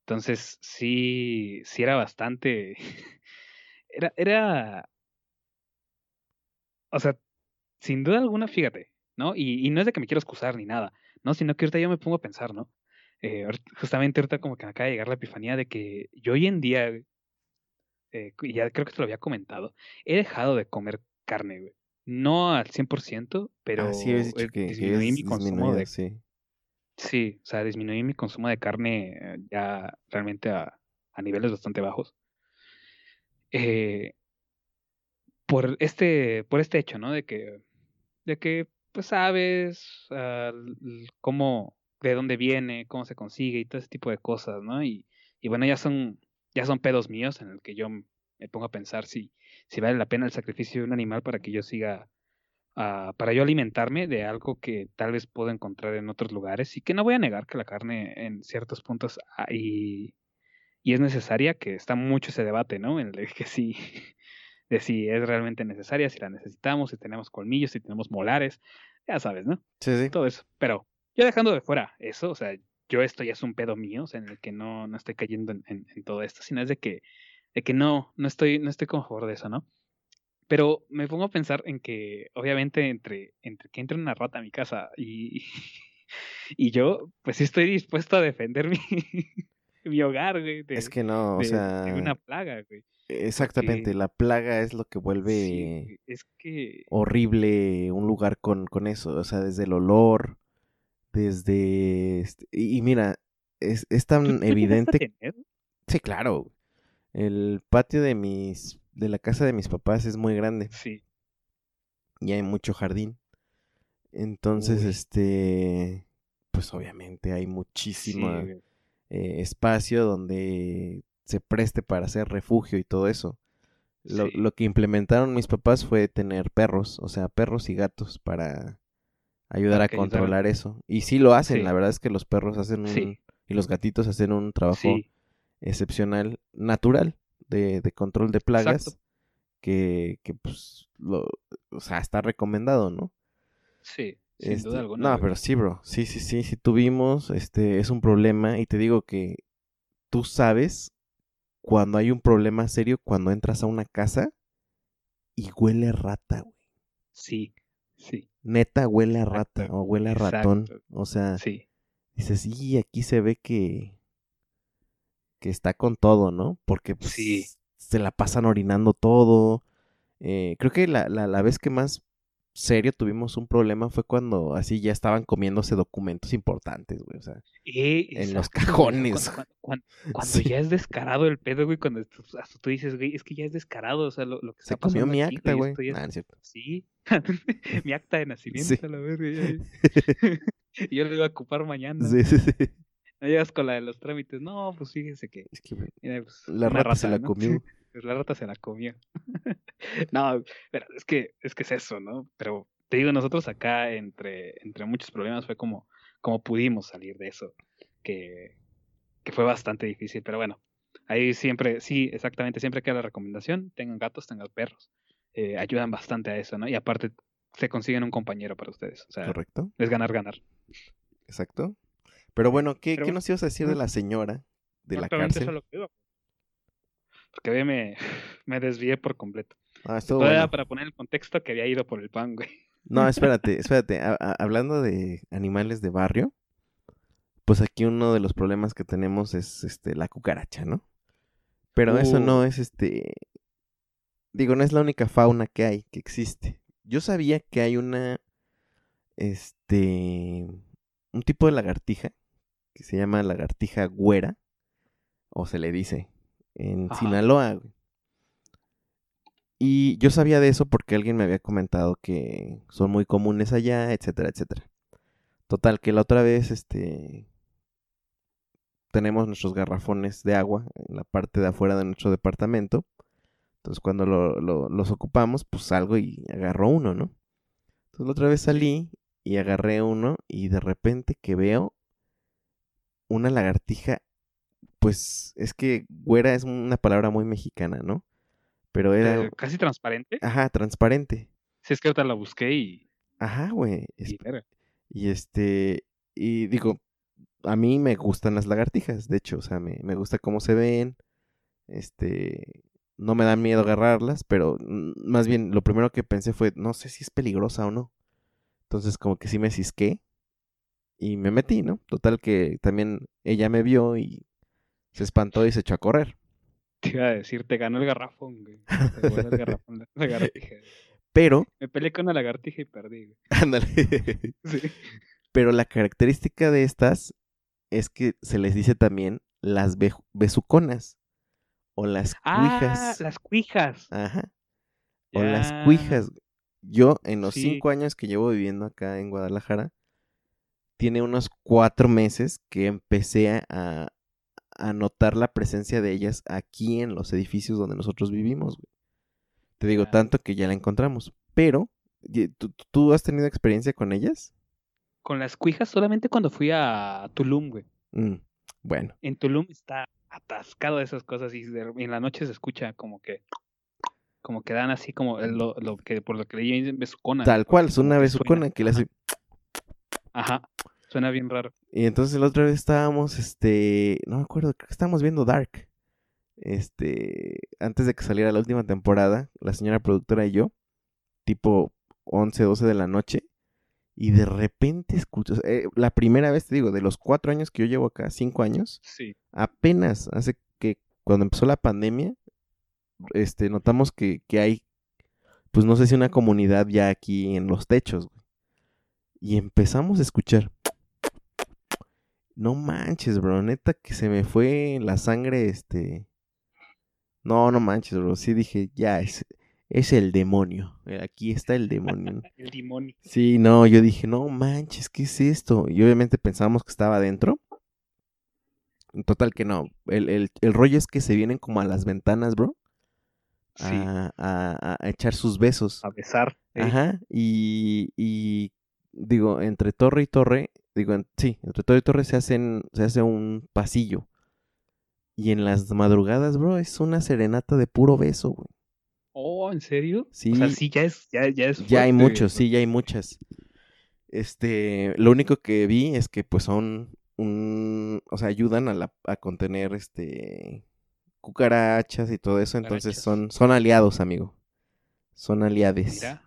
Entonces, sí, sí era bastante, era, era, o sea, sin duda alguna, fíjate, ¿no? Y, y no es de que me quiero excusar ni nada, ¿no? Sino que ahorita yo me pongo a pensar, ¿no? Eh, justamente ahorita como que me acaba de llegar la epifanía de que yo hoy en día, eh, ya creo que te lo había comentado, he dejado de comer carne, güey. No al 100%, pero Ah, sí, habías dicho eh, que, disminuí mi consumo de... sí. Sí, o sea, disminuí mi consumo de carne eh, ya realmente a, a niveles bastante bajos. Eh, por este, por este hecho, ¿no? De que, de que, pues sabes l- cómo, de dónde viene, cómo se consigue y todo ese tipo de cosas, ¿no? Y, y bueno, ya son, ya son pedos míos en el que yo me pongo a pensar si, si vale la pena el sacrificio de un animal para que yo siga, ah, para yo alimentarme de algo que tal vez puedo encontrar en otros lugares y que no voy a negar que la carne en ciertos puntos ah, y, es necesaria, que está mucho ese debate, ¿no? En el de que sí, de si es realmente necesaria, si la necesitamos, si tenemos colmillos, si tenemos molares, ya sabes, ¿no? Sí, sí. Todo eso. Pero yo dejando de fuera eso, o sea, yo esto ya es un pedo mío, o sea, en el que no, no estoy cayendo en, en- en todo esto, sino es de que, de que no, no estoy, no estoy a favor de eso, ¿no? Pero me pongo a pensar en que, obviamente, entre, entre que entre una rata a mi casa y, y yo, pues sí estoy dispuesto a defender mi, mi hogar, güey, de, Es que no, o de- sea, de una plaga, güey. exactamente, la plaga es lo que vuelve Sí, es que... horrible un lugar con, con eso, o sea, desde el olor, desde... este- y, y mira, es, es ¿Tú- tan tú llegaste a evidente... tener? Sí, claro. El patio de mis... de la casa de mis papás es muy grande Sí, y hay mucho jardín. Entonces, Uy. este... Pues obviamente hay muchísimo eh, espacio donde se preste para hacer refugio y todo eso. Lo, Sí. lo que implementaron mis papás fue tener perros, o sea, perros y gatos para ayudar a controlar eso. Y sí lo hacen, Sí. la verdad es que los perros hacen un... Y los gatitos hacen un trabajo Sí, excepcional, natural, de, de control de plagas, Exacto. que, que pues, lo, o sea, está recomendado, ¿no? sí, sin Este, duda alguna. No, pero sí, bro. Sí, sí, sí, sí tuvimos, este, es un problema y te digo que tú sabes cuando hay un problema serio cuando entras a una casa y huele rata, güey. Sí, sí, Neta huele a Exacto, rata o huele a ratón. exacto. O sea, sí. dices, sí, aquí se ve que, que está con todo, ¿no? Porque pues, Sí. se la pasan orinando todo. Eh, creo que la, la, la vez que más serio tuvimos un problema fue cuando así ya estaban comiéndose documentos importantes, güey. O sea, Eh, En los cajones. Cuando, cuando- cuando Sí. ya es descarado el pedo, güey, cuando tú, hasta tú dices, güey, es que ya es descarado, o sea, lo, lo que se está comió mi aquí, acta, güey. Nah, es cierto. Sí, mi acta de nacimiento, Sí. a la verga. yo lo iba a ocupar mañana. Sí, sí, sí. No llegas con la de los trámites. No, pues fíjese que Es que, mira, pues, la rata se la ¿no? comió. Pues la rata se la comió. no, pero es que, es que es eso, ¿no? Pero te digo, nosotros acá, entre, entre muchos problemas, fue como, como pudimos salir de eso. Que, que fue bastante difícil, pero bueno. Ahí siempre, sí, exactamente, siempre queda la recomendación, tengan gatos, tengan perros. Eh, ayudan bastante a eso, ¿no? Y aparte, se consiguen un compañero para ustedes. O sea, Correcto, es ganar, ganar. exacto. Pero bueno, ¿qué, Pero ¿qué bueno, nos ibas a decir de la señora de la eso cárcel? lo que. Porque me, me desvié por completo. Ah, Todavía bueno. para poner el contexto que había ido por el pan, güey. No, espérate, espérate. a- a- hablando de animales de barrio, pues aquí uno de los problemas que tenemos es este la cucaracha, ¿no? Pero eso no Uh. es este. Digo, no es la única fauna que hay, que existe. Yo sabía que hay una. Este. Un tipo de lagartija que se llama lagartija güera. O se le dice. En Ajá. Sinaloa. Y yo sabía de eso porque alguien me había comentado que son muy comunes allá, etcétera, etcétera. Total, que la otra vez, este, tenemos nuestros garrafones de agua en la parte de afuera de nuestro departamento. Entonces, cuando lo- lo- los ocupamos, pues salgo y agarro uno, ¿no? Entonces, la otra vez salí y agarré uno y de repente que veo una lagartija, pues es que güera es una palabra muy mexicana, ¿no? Pero era, Eh, casi transparente. ajá, transparente. Si es que ahorita la busqué y. Ajá, güey. es- y este, y digo, a mí me gustan las lagartijas, de hecho, o sea, me, me gusta cómo se ven, este, no me da miedo agarrarlas, pero más bien lo primero que pensé fue, no sé si es peligrosa o no. Entonces como que sí me cisqué y me metí, ¿no? Total que también ella me vio y se espantó y se echó a correr. Te iba a decir, te ganó el garrafón, güey. Te ganó el garrafón, la lagartija. Pero, Me peleé con una lagartija y perdí, güey. ándale, Sí. pero la característica de estas es que se les dice también las besuconas o las Ah, cuijas. las cuijas. Ajá. O las cuijas. Yo, en los Sí. cinco años que llevo viviendo acá en Guadalajara, tiene unos cuatro meses que empecé a, a notar la presencia de ellas aquí en los edificios donde nosotros vivimos. güey. Te digo, tanto que ya la encontramos. Pero, ¿tú, tú has tenido experiencia con ellas? Con las cuijas solamente cuando fui a Tulum, güey. Mm, bueno, En Tulum está atascado de esas cosas y de- en la noche se escucha como que como que dan así como lo, lo que por lo que leí dicen besucona. tal cual, es una besucona que le hace... Ajá. Suena bien raro. Y entonces la otra vez estábamos, este, no me acuerdo, creo que estábamos viendo Dark. Este, antes de que saliera la última temporada, la señora productora y yo, tipo 11, 12 de la noche, y de repente escucho, eh, la primera vez, te digo, de los cuatro años que yo llevo acá, cinco años, Sí. apenas hace que cuando empezó la pandemia, este, notamos que, que hay, pues no sé si una comunidad ya aquí en los techos, güey. Y empezamos a escuchar. No manches, bro, neta que se me fue la sangre, este... No, no manches, bro, sí dije, ya, es, es el demonio, eh, aquí está el demonio. El demonio. Sí, no, yo dije, no manches, ¿qué es esto? Y obviamente pensábamos que estaba adentro. En Total que no. El, el- el rollo es que se vienen como a las ventanas, bro. Sí. A, a- a echar sus besos. A besar. Ajá. Y, y digo, entre torre y torre, digo, en- sí, entre torre y torre se hacen, se hace un pasillo. Y en las madrugadas, bro, es una serenata de puro beso, güey. Oh, ¿en serio? Sí. O sea, sí ya es ya, ya es Ya hay muchos, sí, ya hay muchas. Este, lo único que vi es que pues son un, o sea, ayudan a, la, a contener este cucarachas y todo eso, entonces son, son aliados, amigo. Son aliades. Mira,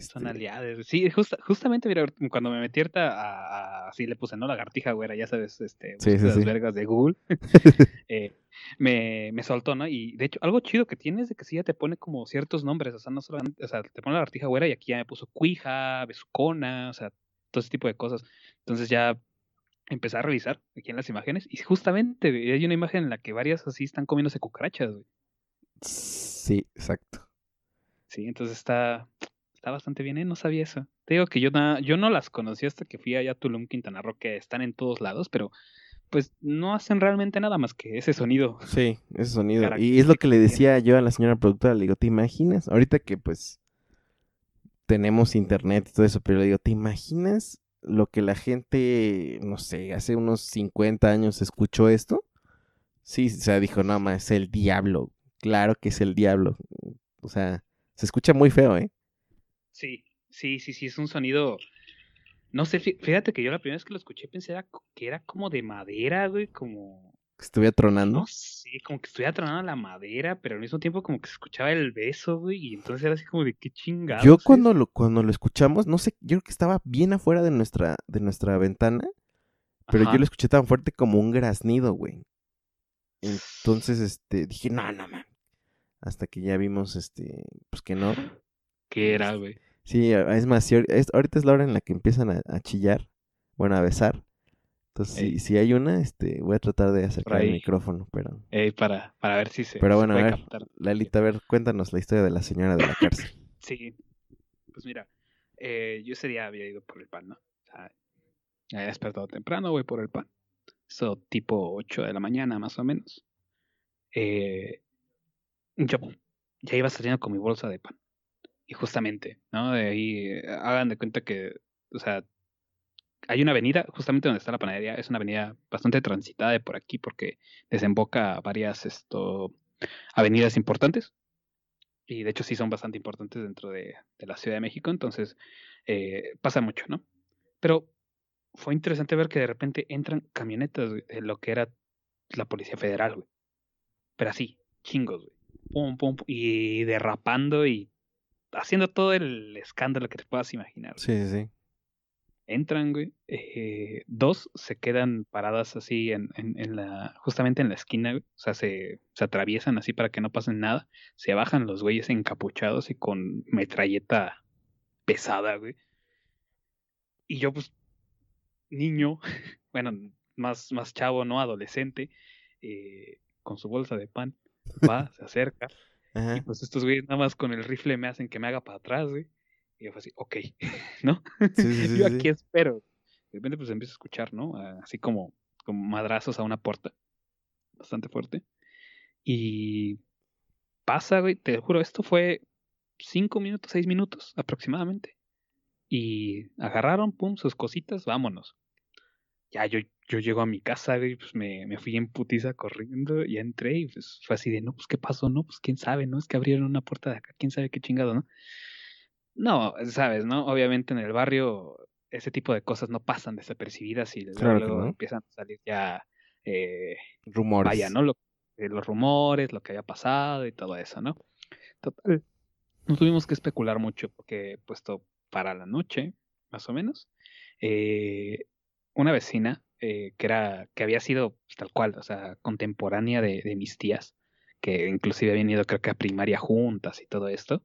son Este, aliados. Sí, justa- justamente, mira, cuando me metí a, a- así le puse, ¿no? Lagartija güera, ya sabes, este, Sí, sí, búsquedas sí. vergas de Google. eh, me, me soltó, ¿no? Y de hecho, algo chido que tiene es de que sí ya te pone como ciertos nombres, o sea, no solamente, o sea, te pone lagartija güera y aquí ya me puso cuija, besucona, o sea, todo ese tipo de cosas. Entonces ya empecé a revisar aquí en las imágenes y justamente hay una imagen en la que varias así están comiéndose cucarachas, güey. Sí, exacto. Sí, entonces está, está bastante bien, ¿eh? No sabía eso. Te digo que yo, na- yo no las conocí hasta que fui allá a Tulum, Quintana Roo, que están en todos lados, pero pues no hacen realmente nada más que ese sonido. Sí, ese sonido. Y es lo que le decía yo a la señora productora, le digo, ¿te imaginas? Ahorita que pues tenemos internet y todo eso, pero le digo, ¿te imaginas lo que la gente, no sé, hace unos 50 años escuchó esto? Sí, o sea, dijo, no, más es el diablo. Claro que es el diablo. O sea, se escucha muy feo, ¿eh? Sí, sí, sí, sí, es un sonido. No sé, fí- fíjate que yo la primera vez que lo escuché pensé era que era como de madera, güey, como. Que estuviera tronando. No sé, como que estuviera tronando la madera, pero al mismo tiempo como que se escuchaba el beso, güey, y entonces era así como de qué chingados. Yo es?". cuando lo, cuando lo escuchamos, no sé, yo creo que estaba bien afuera de nuestra, de nuestra ventana, pero Ajá. yo lo escuché tan fuerte como un graznido, güey. Entonces, este, dije, no, no, man. Hasta que ya vimos, este, pues que no. ¿Qué era, güey? Sí, es más, si ahorita es la hora en la que empiezan a, a chillar, bueno, a besar. Entonces, si, si hay una, este, voy a tratar de acercar el micrófono, pero... Para, para ver si se, Pero se bueno, a puede ver, captar. Lalita, a ver, cuéntanos la historia de la señora de la cárcel. Sí, pues mira, eh, yo ese día había ido por el pan, ¿no? O sea, me había despertado temprano, voy por el pan. Eso tipo 8 de la mañana, más o menos. Eh, yo ya iba saliendo con mi bolsa de pan. Y justamente, ¿no? De ahí, eh, hagan de cuenta que, o sea, hay una avenida, justamente donde está la panadería, es una avenida bastante transitada de por aquí porque desemboca varias esto, avenidas importantes. Y de hecho sí son bastante importantes dentro de, de la Ciudad de México, entonces eh, pasa mucho, ¿no? Pero fue interesante ver que de repente entran camionetas de lo que era la Policía Federal, güey. Pero así, chingos, güey. Pum, pum, pum, y derrapando y haciendo todo el escándalo que te puedas imaginar. Sí, sí, sí. entran, güey. eh, dos se quedan paradas así en, en, en la, justamente en la esquina, güey. O sea, se, se atraviesan así para que no pasen nada. Se bajan los güeyes encapuchados y con metralleta pesada, güey. Y yo, pues, niño, bueno, más, más chavo, ¿no? Adolescente, eh, con su bolsa de pan, va, se acerca. Y Ajá. pues estos güeyes nada más con el rifle me hacen que me haga para atrás, güey. Y yo fue así, ok, ¿no? Sí, sí, sí, yo aquí espero. De repente pues empiezo a escuchar, ¿no? Así como, como madrazos a una puerta. Bastante fuerte. Y pasa, güey, te juro, esto fue cinco minutos, seis minutos aproximadamente. Y agarraron, pum, sus cositas, vámonos. Ya yo, yo llego a mi casa, güey, pues me, me fui en putiza corriendo y entré y pues fue así de, no, pues qué pasó, no, pues quién sabe, ¿no? Es que abrieron una puerta de acá, quién sabe qué chingado, ¿no? No, sabes, ¿no? Obviamente en el barrio ese tipo de cosas no pasan desapercibidas y luego, Claro luego no. empiezan a salir ya, eh, Rumores. vaya, ¿no? Lo- eh, los rumores, lo que había pasado y todo eso, ¿no? Total, no tuvimos que especular mucho porque puesto para la noche, más o menos, eh, una vecina eh, que era, que había sido pues, tal cual, o sea, contemporánea de, de mis tías, que inclusive habían ido creo que a primaria juntas y todo esto,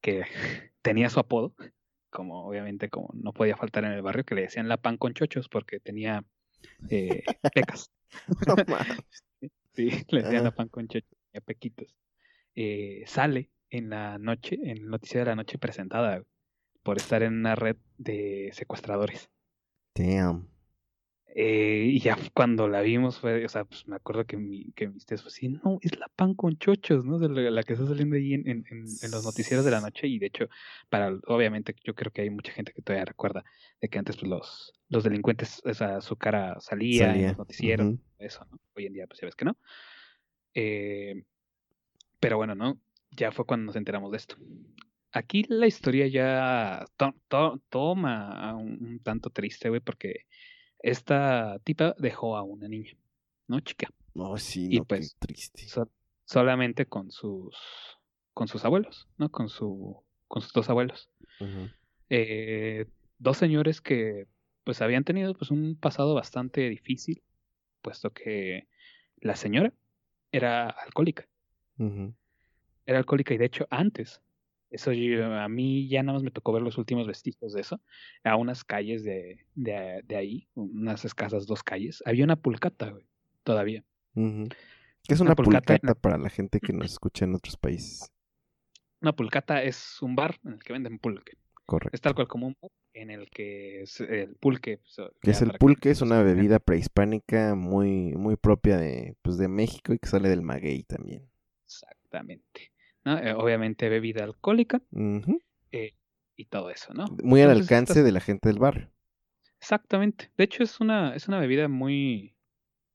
que tenía su apodo, como obviamente como no podía faltar en el barrio, que le decían la pan con chochos porque tenía eh, pecas. No. Sí, le decían la pan con chochos, tenía pequitos. Eh, sale en la noche, en el noticiero de la noche presentada por estar en una red de secuestradores. Damn. Eh, y ya cuando la vimos fue, o sea, pues me acuerdo que, mi, que mis tías fue así, no, es la pan con chochos, ¿no? De la, la que está saliendo ahí en, en, en- en los noticieros de la noche y de hecho, para, obviamente yo creo que hay mucha gente que todavía recuerda de que antes pues los, los delincuentes, o sea, su cara salía, en Salía. los noticieros, Ujú. eso, ¿no? Hoy en día pues ya ves que no. Eh, pero bueno, ¿no? Ya fue cuando nos enteramos de esto. Aquí la historia ya to- to- toma a un, un tanto triste, güey, porque esta tipa dejó a una niña, ¿no? Chica. No, sí, Y no, pues, qué triste. so- solamente con sus con sus abuelos, ¿no? Con su con sus dos abuelos. Eh, dos señores que pues habían tenido pues un pasado bastante difícil, puesto que la señora era alcohólica, era alcohólica y de hecho antes, eso yo- a mí ya nada más me tocó ver los últimos vestigios de eso, a unas calles de, de, de ahí, unas escasas dos calles, había una pulcata, güey, todavía. ¿Qué es Una una pulcata para la gente que nos escucha en otros países? Una pulcata es un bar en el que venden pulque. Correcto. Es tal cual como un bar en el que es el pulque. pues, ¿Qué es el pulque? Es una bebida prehispánica muy, muy propia de, pues, de México y que sale del maguey también. Exactamente. ¿No? Eh, obviamente bebida alcohólica eh, y todo eso, ¿no? Muy al alcance de la gente del barrio. Exactamente. De hecho, es una, es una bebida muy.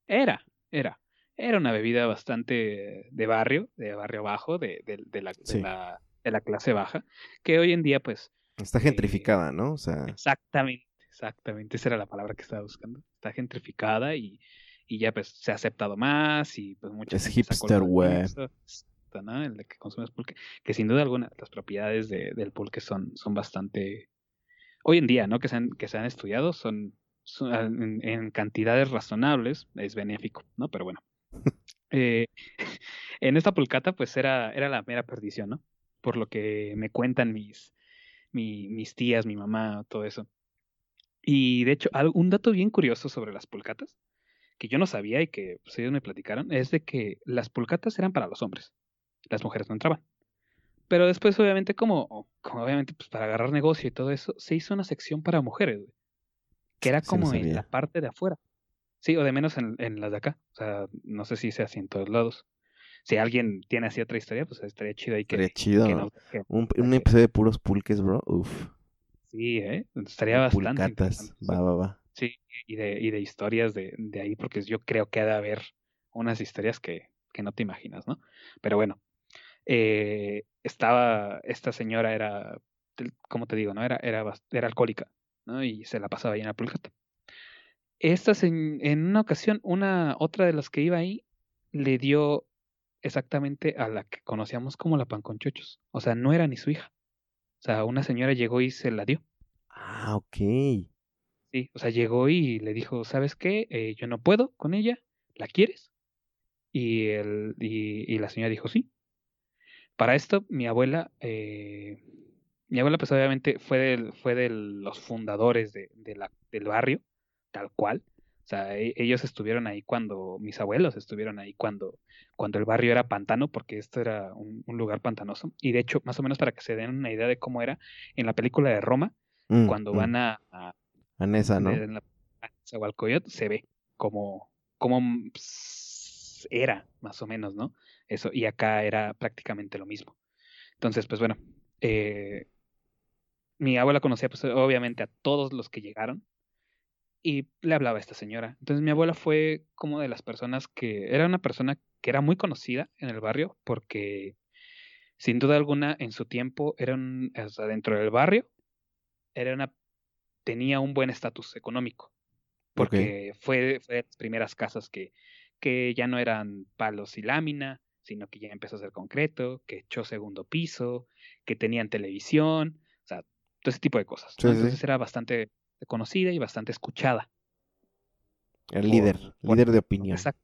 Era, era. Era una bebida bastante de barrio, de barrio bajo, de, de- de la, de la, de la clase baja, que hoy en día, pues, Está Eh, gentrificada, ¿no? O sea, Exactamente, exactamente. Esa era la palabra que estaba buscando. Está gentrificada y, y ya pues se ha aceptado más y pues mucha Es hipster, güey. El de que consumes pulque. Que sin duda alguna las propiedades de- del pulque son, son bastante... Hoy en día, ¿no? Que se han, que se han estudiado son, son en, en cantidades razonables, es benéfico, ¿no? Pero bueno. Eh, en esta pulcata pues era, era la mera perdición, ¿no? Por lo que me cuentan mis, mi- mis tías, mi mamá, todo eso. Y de hecho, un dato bien curioso sobre las pulcatas, que yo no sabía y que pues, ellos me platicaron, es de que las pulcatas eran para los hombres, las mujeres no entraban. Pero después, obviamente, como, como obviamente, pues para agarrar negocio y todo eso, se hizo una sección para mujeres, güey, que era Sí, no como en la parte de afuera. Sí, o de menos en, en las de acá. O sea, no sé si sea así en todos lados. Si alguien tiene así otra historia, pues estaría chido ahí que, estaría que chido. nos- que- Un, un que- episodio de puros pulques, bro. Uf. sí, ¿eh? Estaría bastante Pulcatas. Va, va, va. Sí, y de, y de historias de, de ahí, porque yo creo que ha de haber unas historias que, que no te imaginas, ¿no? Pero bueno, eh, estaba, esta señora era, como te digo, ¿no? Era, era, era alcohólica, ¿no? Y se la pasaba ahí en la pulcata. Esta, se- en una ocasión, una, otra de las que iba ahí, le dio exactamente a la que conocíamos como la panconchochos. O sea, no era ni su hija. O sea, una señora llegó y se la dio. Ah, ok. Sí, o sea, llegó y le dijo, ¿sabes qué? Eh, yo no puedo con ella, ¿la quieres? Y, el, y, y la señora dijo, sí. Para esto, mi abuela, eh, mi abuela pues obviamente fue, del- fue de los fundadores de, de la, del barrio, tal cual. O sea, e- ellos estuvieron ahí cuando, mis abuelos estuvieron ahí cuando, cuando el barrio era pantano, porque esto era un, un lugar pantanoso. Y de hecho, más o menos para que se den una idea de cómo era, en la película de Roma, Mm, cuando mm. van a, a, ¿no? en la a se ve como, como ps- era, más o menos, ¿no? Eso, y acá era prácticamente lo mismo. Entonces, pues bueno, eh, mi abuela conocía, pues obviamente a todos los que llegaron y le hablaba a esta señora. Entonces, mi abuela fue como de las personas que, era una persona que era muy conocida en el barrio porque, sin duda alguna, en su tiempo, era un, dentro del barrio, era una tenía un buen estatus económico, porque fue, fue de las primeras casas que, que ya no eran palos y lámina, sino que ya empezó a ser concreto, que echó segundo piso, que tenían televisión, o sea, todo ese tipo de cosas. ¿no? Sí, sí. Entonces era bastante conocida y bastante escuchada. El por- líder. por- líder de opinión. Exacto.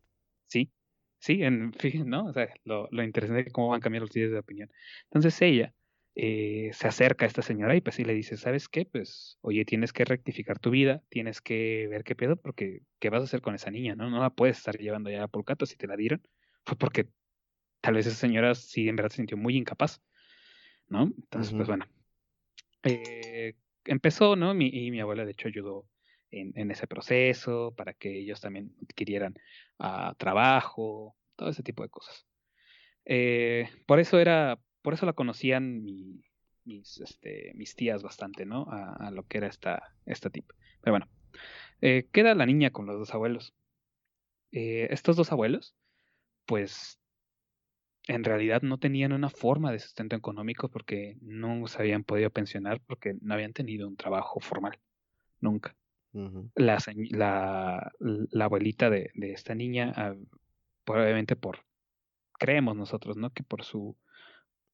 Sí, sí, en fin, ¿no? O sea, lo, lo interesante es cómo van cambiando los líderes de opinión. Entonces ella eh, se acerca a esta señora y pues sí le dice, ¿sabes qué? Pues, oye, tienes que rectificar tu vida, tienes que ver qué pedo, porque ¿qué vas a hacer con esa niña? No, no la puedes estar llevando ya a Pulcato si te la dieron. Fue porque tal vez esa señora sí en verdad se sintió muy incapaz, ¿no? Entonces, pues Ujú. bueno. Eh, empezó, ¿no? Mi, y mi abuela de hecho ayudó en, en ese proceso para que ellos también adquirieran ah, trabajo, todo ese tipo de cosas. Eh, por eso era, por eso la conocían mi- mis, este, mis tías bastante, ¿no? A, a lo que era esta, esta tip. Pero bueno, eh, queda la niña con los dos abuelos. Eh, estos dos abuelos, pues, en realidad no tenían una forma de sustento económico porque no se habían podido pensionar porque no habían tenido un trabajo formal, nunca. la, la, la, abuelita de, de esta niña, ah, probablemente por, creemos nosotros, ¿no? Que por su,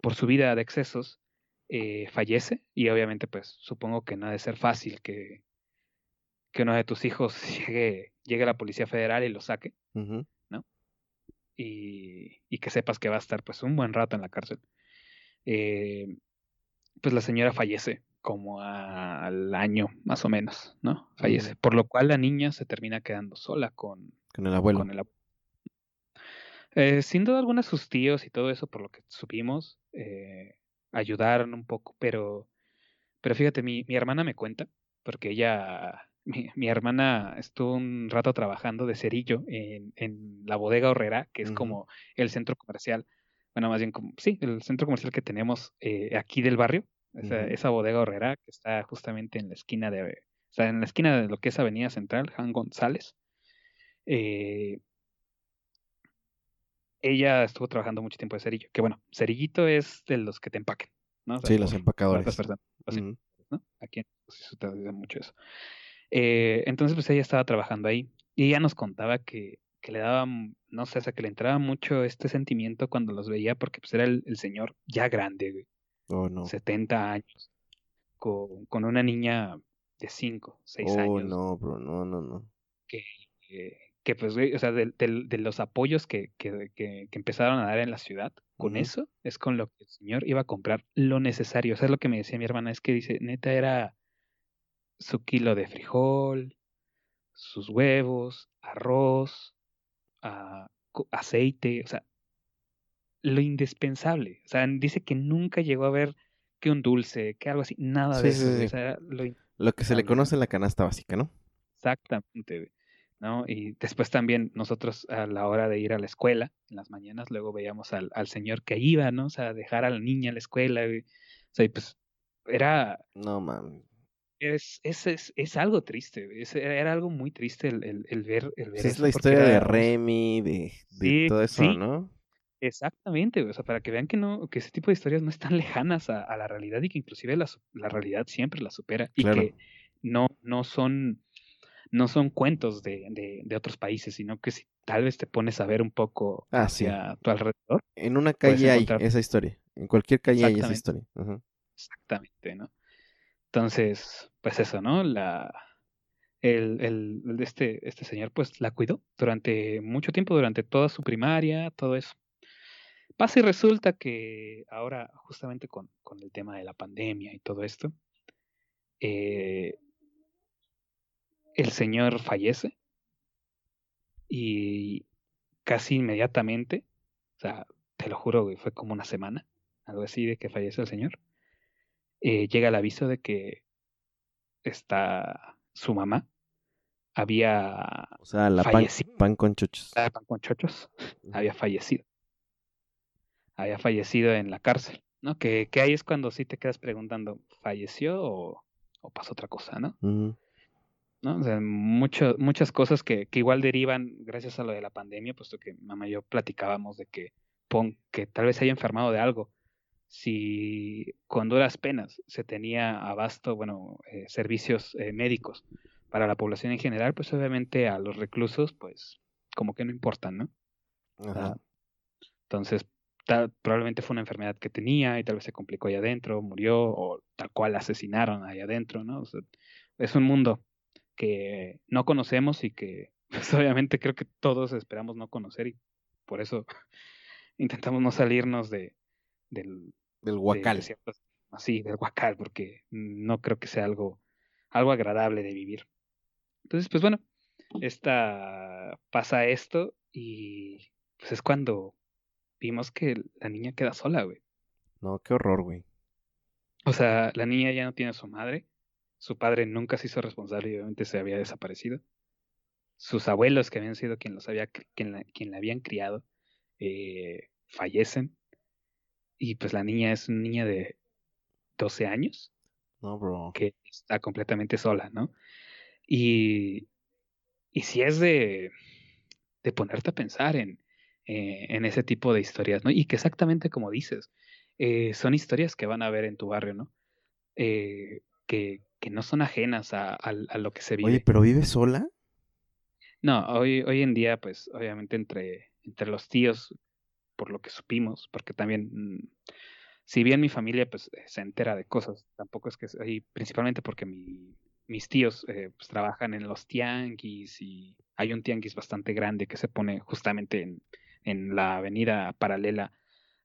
por su vida de excesos eh, fallece y obviamente pues supongo que no ha de ser fácil que, que uno de tus hijos llegue, llegue a la Policía Federal y lo saque, ¿no? Y, y, que sepas que va a estar pues un buen rato en la cárcel. Eh, pues la señora fallece como al año más o menos, ¿no? Fallece. Por lo cual la niña se termina quedando sola con, con el abuelo. Con el Eh, sin duda alguna sus tíos y todo eso, por lo que supimos, eh, ayudaron un poco, pero, pero fíjate, mi, mi hermana me cuenta, porque ella, mi, mi, hermana estuvo un rato trabajando de cerillo en, en la bodega horrera, que es como el centro comercial, bueno, más bien como, sí, el centro comercial que tenemos eh, aquí del barrio, esa, esa, bodega horrera que está justamente en la esquina de, o sea, en la esquina de lo que es Avenida Central, Juan González. Eh, ella estuvo trabajando mucho tiempo de cerillo, que bueno, cerillito es de los que te empaquen, ¿no? sí, los empacadores. ¿no? Aquí se utiliza mucho eso. Eh, entonces, pues ella estaba trabajando ahí y ella nos contaba que, que le daba, no sé, o sea, que le entraba mucho este sentimiento cuando los veía porque pues era el, el señor ya grande, güey. Oh, no. 70 años, con, con una niña de 5, 6 oh, años. no, bro, no, no, no. Que, que que pues, o sea, de, de, de los apoyos que, que, que, empezaron a dar en la ciudad, con uh -huh. eso es con lo que el señor iba a comprar lo necesario. O sea, es lo que me decía mi hermana, es que dice, neta era su kilo de frijol, sus huevos, arroz, uh, aceite, o sea, lo indispensable. O sea, dice que nunca llegó a ver que un dulce, que algo así, nada sí, de eso. Sí, sí. O sea, lo, lo, que se le conoce en la canasta básica, ¿no? Exactamente. ¿no? Y después también nosotros a la hora de ir a la escuela, en las mañanas, luego veíamos al, al señor que iba, ¿no? O sea, dejar a la niña a la escuela, y, o sea, y pues era... No, mami. Es, es, es, es algo triste, es, era algo muy triste el, el, el ver, el ver sí, Es la historia era, de Remy, de, de sí, todo eso, sí, ¿no? Exactamente, o sea, para que vean que no, que ese tipo de historias no están lejanas a, a la realidad y que inclusive la, la realidad siempre la supera y claro. que no, no son no son cuentos de, de, de, otros países, sino que si tal vez te pones a ver un poco ah, hacia tu alrededor. En una calle hay esa historia, en cualquier calle hay esa historia. Uh -huh. Exactamente, ¿no? Entonces, pues eso, ¿no? La, el, el, este, este señor pues la cuidó durante mucho tiempo, durante toda su primaria, todo eso. Pasa y resulta que ahora, justamente con, con el tema de la pandemia y todo esto, eh, el señor fallece y casi inmediatamente, o sea, te lo juro, fue como una semana, algo así de que fallece el señor, eh, llega el aviso de que está su mamá había o sea, la fallecido. Pan, pan con chochos. La pan con chochos había fallecido. Había fallecido en la cárcel, ¿no? Que, que ahí es cuando sí te quedas preguntando, ¿falleció o, o pasó otra cosa, no? Uh -huh. ¿no? O sea, mucho, muchas cosas que, que, igual derivan gracias a lo de la pandemia, puesto que mamá y yo platicábamos de que, pon, que tal vez haya enfermado de algo. Si con duras penas se tenía abasto, bueno, eh, servicios eh, médicos para la población en general, pues obviamente a los reclusos, pues como que no importan, ¿no? Entonces, tal, probablemente fue una enfermedad que tenía y tal vez se complicó ahí adentro, murió o tal cual asesinaron ahí adentro, ¿no? O sea, es un mundo que no conocemos y que pues, obviamente creo que todos esperamos no conocer y por eso intentamos no salirnos de del del de ciertos, así del guacal porque no creo que sea algo algo agradable de vivir entonces pues bueno esta pasa esto y pues es cuando vimos que la niña queda sola güey no qué horror güey o sea la niña ya no tiene a su madre su padre nunca se hizo responsable y obviamente se había desaparecido. Sus abuelos, que habían sido quien los había, quien la, quien la habían criado, eh, fallecen. Y pues la niña es una niña de 12 años. No, bro. Que está completamente sola, ¿no? Y, y si es de, de ponerte a pensar en, eh, en ese tipo de historias, ¿no? Y que exactamente como dices, eh, son historias que van a ver en tu barrio, ¿no? Eh, que, que no son ajenas a, a, a, lo que se vive. Oye, ¿pero vive sola? No, hoy, hoy en día, pues, obviamente entre, entre los tíos, por lo que supimos, porque también, mm, si bien mi familia, pues, eh, se entera de cosas, tampoco es que, y principalmente porque mi, mis tíos, eh, pues, trabajan en los tianguis y hay un tianguis bastante grande que se pone justamente en, en la avenida paralela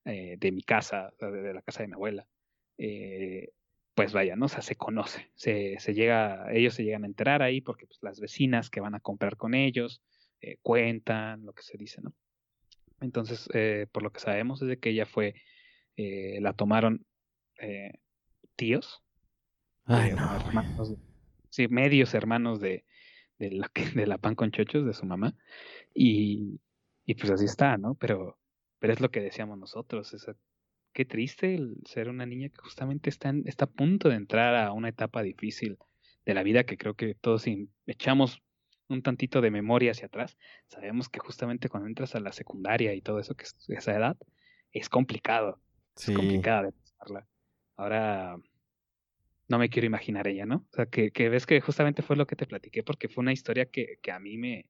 eh, de mi casa, de, la casa de mi abuela. Eh, pues vaya, ¿no? O sea, se conoce, se, se, llega, ellos se llegan a enterar ahí porque pues, las vecinas que van a comprar con ellos cuentan lo que se dice, ¿no? Entonces, eh, por lo que sabemos es de que ella fue, eh, la tomaron tíos, Ay, no, hermanos, sí, medios hermanos de, de, la, de la pan con chochos de su mamá, y, y pues así está, ¿no? Pero, pero es lo que decíamos nosotros, esa qué triste el ser una niña que justamente está, en, está a punto de entrar a una etapa difícil de la vida que creo que todos echamos un tantito de memoria hacia atrás, sabemos que justamente cuando entras a la secundaria y todo eso, que es esa edad, es complicado. Sí. Es complicada de pasarla. Ahora no me quiero imaginar ella, ¿no? O sea, que, que, ves que justamente fue lo que te platiqué, porque fue una historia que, que a mí me,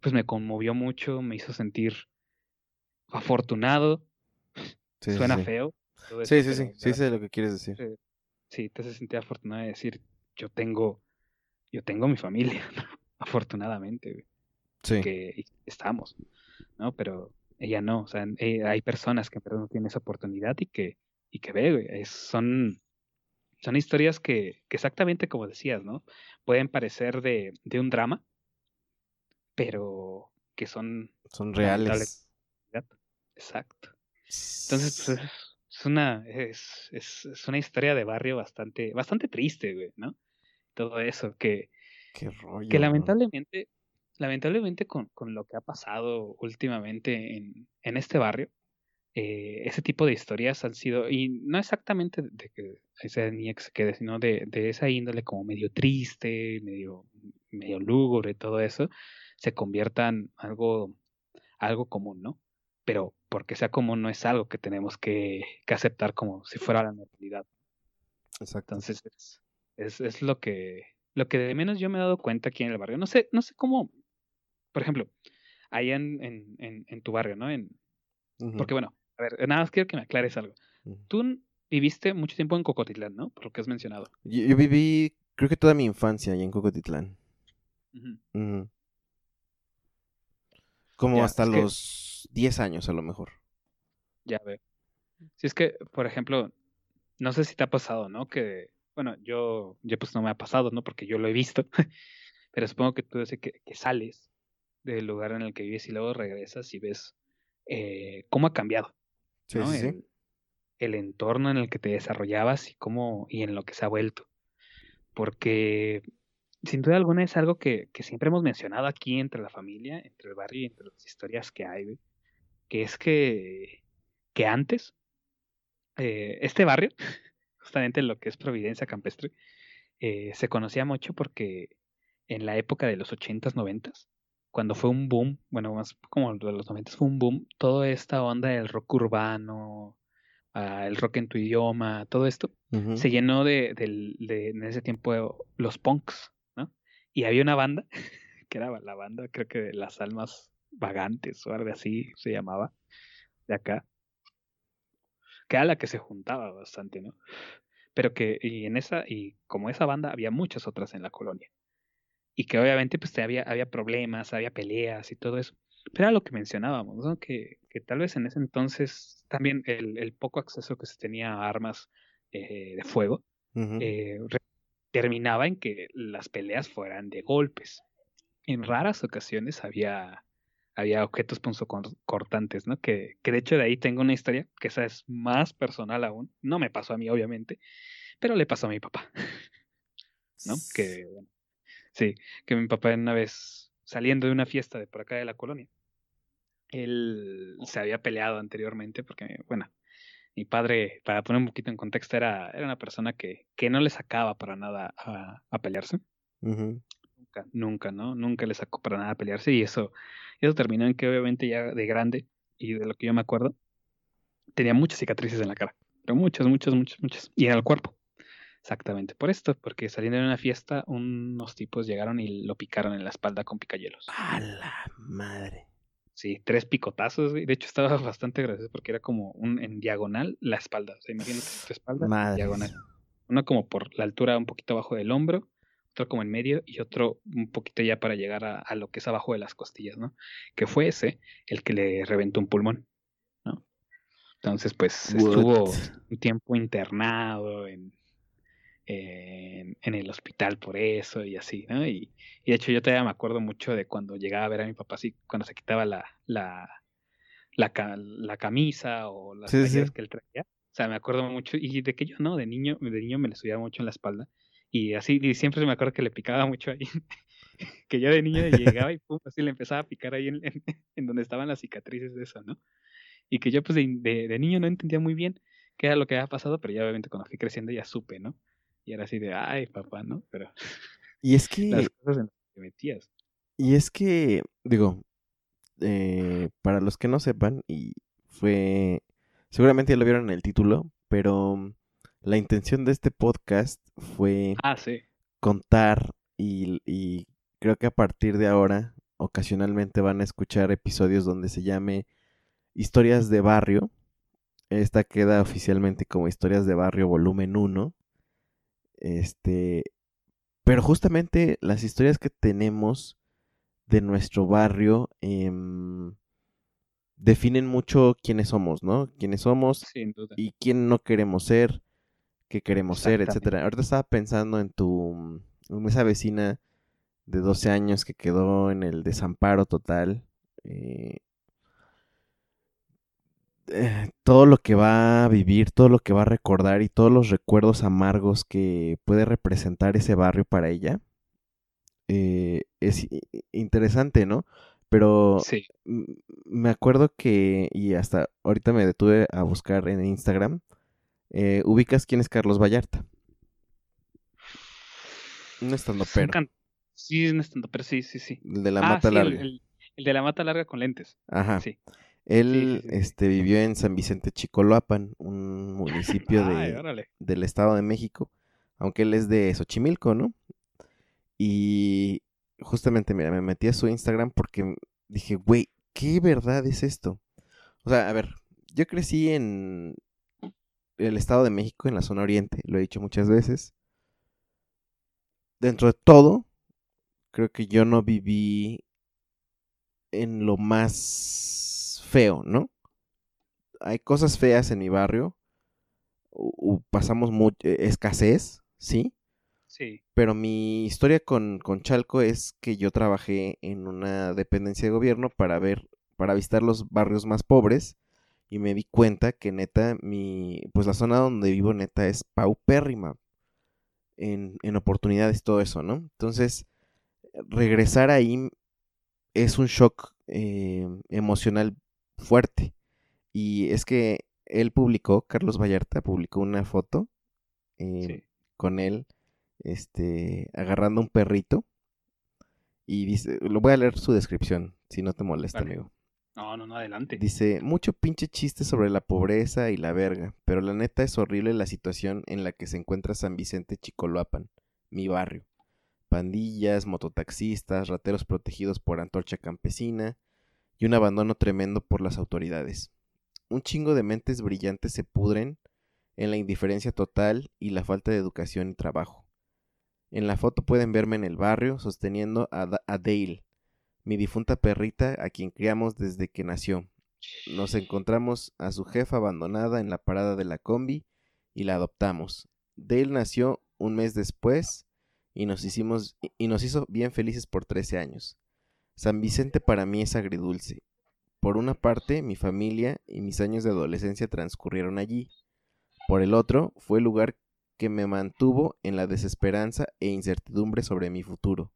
pues me conmovió mucho, me hizo sentir afortunado, Sí, Suena sí. feo. Sí, sí, sí, sí, sé lo que quieres decir. Sí, sí, te hace sentir afortunado de decir, yo tengo, yo tengo mi familia, afortunadamente, sí. que estamos, ¿no? Pero ella no, o sea, eh, hay personas que perdón, no tienen esa oportunidad y que, y que ve, güey, es, son, son historias que, que, exactamente como decías, ¿no? Pueden parecer de, de un drama, pero que son... Son reales. Exacto. Entonces, pues, es una, es, es, es, una historia de barrio bastante, bastante triste, güey, ¿no? Todo eso, que, Qué rollo, que lamentablemente, lamentablemente con, con, lo que ha pasado últimamente en, en este barrio, eh, ese tipo de historias han sido, y no exactamente de que esa niña que se quede, sino de, de esa índole como medio triste, medio, medio lúgubre, todo eso, se conviertan algo, algo común, ¿no? Pero porque sea común no es algo que tenemos que, que aceptar como si fuera la normalidad. Exacto. Entonces es, es, es, lo que lo que de menos yo me he dado cuenta aquí en el barrio. No sé, no sé cómo, por ejemplo, allá en, en, en, en tu barrio, ¿no? En, uh -huh. Porque bueno, a ver, nada más quiero que me aclares algo. Uh -huh. Tú viviste mucho tiempo en Cocotitlán, ¿no? Por lo que has mencionado. Yo, yo viví, creo que toda mi infancia allá en Cocotitlán. Uh -huh. Como ya, hasta los que... 10 años a lo mejor. Ya veo. Si es que, por ejemplo, no sé si te ha pasado, ¿no? Que, bueno, yo, yo pues no me ha pasado, ¿no? Porque yo lo he visto. Pero supongo que tú dices que, que, sales del lugar en el que vives y luego regresas y ves eh, cómo ha cambiado. Sí, ¿no? sí, sí. El, el, entorno en el que te desarrollabas y cómo y en lo que se ha vuelto. Porque sin duda alguna es algo que, que, siempre hemos mencionado aquí entre la familia, entre el barrio y entre las historias que hay, güey, que es que, que antes eh, este barrio, justamente lo que es Providencia Campestre, eh, se conocía mucho porque en la época de los 80s, 90s, cuando fue un boom, bueno, más como de los 90s fue un boom, toda esta onda del rock urbano, uh, el rock en tu idioma, todo esto, uh -huh. se llenó de, de, de, en ese tiempo los punks, y había una banda, que era la banda, creo que de las almas vagantes o algo así se llamaba, de acá, que era la que se juntaba bastante, ¿no? Pero que, y en esa, y como esa banda, había muchas otras en la colonia. Y que obviamente, pues había, había problemas, había peleas y todo eso. Pero era lo que mencionábamos, ¿no? Que, que tal vez en ese entonces también el, el poco acceso que se tenía a armas eh, de fuego uh -huh. eh, terminaba en que las peleas fueran de golpes. En raras ocasiones había, había objetos punzocortantes, ¿no? Que, que de hecho de ahí tengo una historia, que esa es más personal aún. No me pasó a mí, obviamente, pero le pasó a mi papá. ¿No? Que, bueno, sí, que mi papá una vez saliendo de una fiesta de por acá de la colonia, él se había peleado anteriormente porque, bueno, mi padre, para poner un poquito en contexto, era, era una persona que, que no le sacaba para nada a, a pelearse. Uh -huh. Nunca, nunca, ¿no? Nunca le sacó para nada a pelearse y eso, eso terminó en que obviamente ya de grande y de lo que yo me acuerdo, tenía muchas cicatrices en la cara, pero muchas, muchas, muchas, muchas, y en el cuerpo. Exactamente por esto, porque saliendo de una fiesta, unos tipos llegaron y lo picaron en la espalda con picayelos. A la madre. Sí, tres picotazos, güey. De hecho, estaba bastante gracioso porque era como un en diagonal la espalda. O sea, imagínate tu espalda en Madres. diagonal. Uno como por la altura un poquito abajo del hombro, otro como en medio y otro un poquito ya para llegar a, a lo que es abajo de las costillas, ¿no? Que fue ese el que le reventó un pulmón, ¿no? Entonces, pues estuvo un tiempo internado en, en, en el hospital por eso y así, ¿no? Y, y de hecho yo todavía me acuerdo mucho de cuando llegaba a ver a mi papá así, cuando se quitaba la, la, la, la camisa o las sí. que él traía. O sea, me acuerdo mucho, y de que yo no, de niño, de niño me le subía mucho en la espalda. Y así, y siempre me acuerdo que le picaba mucho ahí. que yo de niño llegaba y pum, así le empezaba a picar ahí en, en- en donde estaban las cicatrices de eso, ¿no? Y que yo pues de, de- de niño no entendía muy bien qué era lo que había pasado, pero ya obviamente cuando fui creciendo ya supe, ¿no? Y era así de, ay, papá, ¿no? Pero Y es que, las cosas en las que te metías. y es que, digo, eh, para los que no sepan, y fue, seguramente ya lo vieron en el título, pero la intención de este podcast fue Ah, sí. contar y, y creo que a partir de ahora ocasionalmente van a escuchar episodios donde se llame Historias de Barrio. Esta queda oficialmente como Historias de Barrio volumen 1. Este, pero justamente las historias que tenemos de nuestro barrio em, definen mucho quiénes somos, ¿no? Quiénes somos Sin duda. y quién no queremos ser, qué queremos ser, etcétera. Ahorita estaba pensando en tu en esa vecina de 12 años que quedó en el desamparo total. eh, eh, todo lo que va a vivir, todo lo que va a recordar y todos los recuerdos amargos que puede representar ese barrio para ella. eh, es interesante, ¿no? Pero Sí. me acuerdo que, y hasta ahorita me detuve a buscar en Instagram, eh, ubicas quién es Carlos Vallarta. Un estando pero, Sí, un estando, pero sí, sí, sí. el de la ah, mata sí, larga. el- el de la mata larga con lentes. Ajá. Sí. Él sí, sí, sí. este, vivió en San Vicente Chicoloapan, un municipio Ay, de, del Estado de México, aunque él es de Xochimilco, ¿no? Y justamente, mira, me metí a su Instagram porque dije, güey, ¿qué verdad es esto? O sea, a ver, yo crecí en el Estado de México, en la zona oriente, lo he dicho muchas veces. Dentro de todo, creo que yo no viví en lo más feo, ¿no? Hay cosas feas en mi barrio, pasamos mucha escasez, ¿sí? Sí. Pero mi historia con, con Chalco es que yo trabajé en una dependencia de gobierno para ver, para visitar los barrios más pobres y me di cuenta que neta, mi, pues la zona donde vivo neta es paupérrima en, en oportunidades, todo eso, ¿no? Entonces, regresar ahí es un shock eh, emocional fuerte. Y es que él publicó, Carlos Vallarta publicó una foto eh, Sí. con él este, agarrando un perrito. Y dice, lo voy a leer su descripción, si no te molesta, Vale. amigo. No, no, no, adelante. Dice, mucho pinche chiste sobre la pobreza y la verga, pero la neta es horrible la situación en la que se encuentra San Vicente Chicoloapan, mi barrio. Pandillas, mototaxistas, rateros protegidos por antorcha campesina y un abandono tremendo por las autoridades. Un chingo de mentes brillantes se pudren en la indiferencia total y la falta de educación y trabajo. En la foto pueden verme en el barrio sosteniendo a, Da- a Dale, mi difunta perrita a quien criamos desde que nació. Nos encontramos a su jefa abandonada en la parada de la combi y la adoptamos. Dale nació un mes después y nos hicimos y nos hizo bien felices por 13 años. San Vicente para mí es agridulce. Por una parte, mi familia y mis años de adolescencia transcurrieron allí. Por el otro, fue el lugar que me mantuvo en la desesperanza e incertidumbre sobre mi futuro.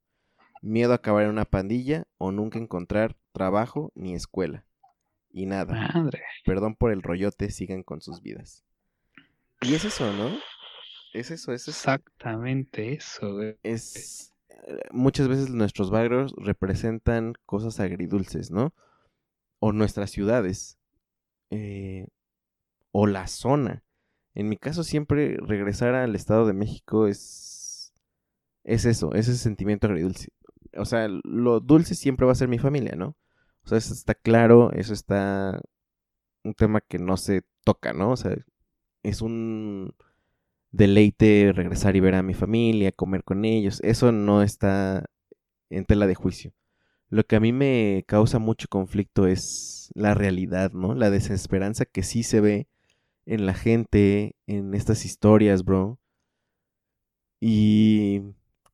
Miedo a acabar en una pandilla o nunca encontrar trabajo ni escuela. Y nada, Madre. perdón por el rollote, sigan con sus vidas. Y es eso, ¿no? Es eso, es eso. Exactamente eso, güey. Es eh, muchas veces nuestros barrios representan cosas agridulces, ¿no? O nuestras ciudades. eh, o la zona En mi caso siempre regresar al Estado de México es es eso, es ese sentimiento agridulce. O sea, lo dulce siempre va a ser mi familia, ¿no? O sea, eso está claro, eso está un tema que no se toca, ¿no? O sea, es un deleite regresar y ver a mi familia, comer con ellos. Eso no está en tela de juicio. Lo que a mí me causa mucho conflicto es la realidad, ¿no? La desesperanza que sí se ve en la gente, en estas historias, bro. Y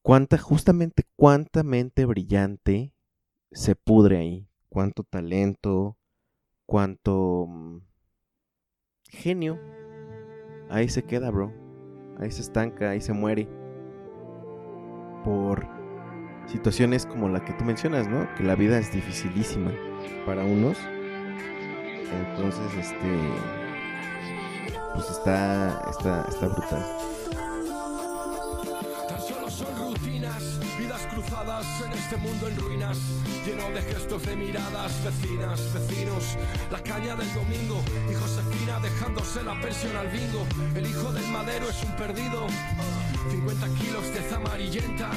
cuánta, justamente cuánta mente brillante se pudre ahí. Cuánto talento, cuánto mm, genio. Ahí se queda, bro. Ahí se estanca, ahí se muere. Por situaciones como la que tú mencionas, ¿no? Que la vida es dificilísima para unos. Entonces, este. Pues está. Está, está brutal. Este mundo en ruinas, lleno de gestos de miradas, vecinas, vecinos, la caña del domingo y Josefina dejándose la pensión al bingo, el hijo del madero es un perdido, 50 kilos de amarillenta.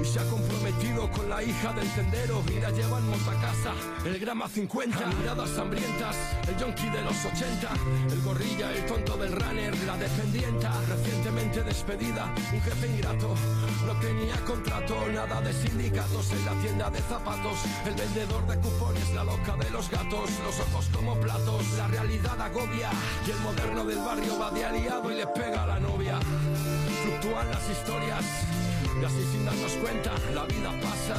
Y se ha comprometido con la hija del tendero. Y la lleva en casa, el grama 50 Miradas hambrientas, el yonki de los 80 El gorrilla, el tonto del runner, la dependienta. Recientemente despedida, un jefe ingrato. No tenía contrato, nada de sindicatos. En la tienda de zapatos, el vendedor de cupones La loca de los gatos, los ojos como platos La realidad agobia. Y el moderno del barrio va de aliado y le pega a la novia. Fluctúan las historias y así sin darnos cuenta, la vida pasa.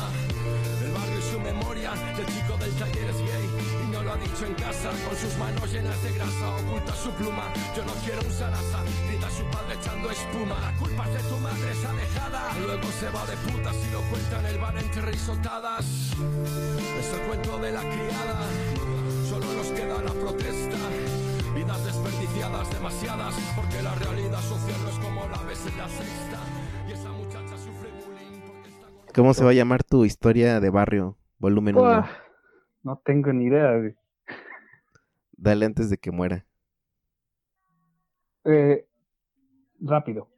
El barrio y su memoria, el chico del taller es gay y no lo ha dicho en casa. Con sus manos llenas de grasa, oculta su pluma. Yo no quiero un sarasa, grita su padre echando espuma. La culpa es de tu madre, esa dejada. Luego se va de putas y lo cuenta en el bar entre risotadas. Es el cuento de la criada, solo nos queda la protesta. Vidas desperdiciadas, demasiadas, porque la realidad social no es como la ves en la sexta. ¿Cómo se va a llamar tu historia de barrio? Volumen 1. Uah, no tengo ni idea, güey. Dale antes de que muera. Eh, rápido.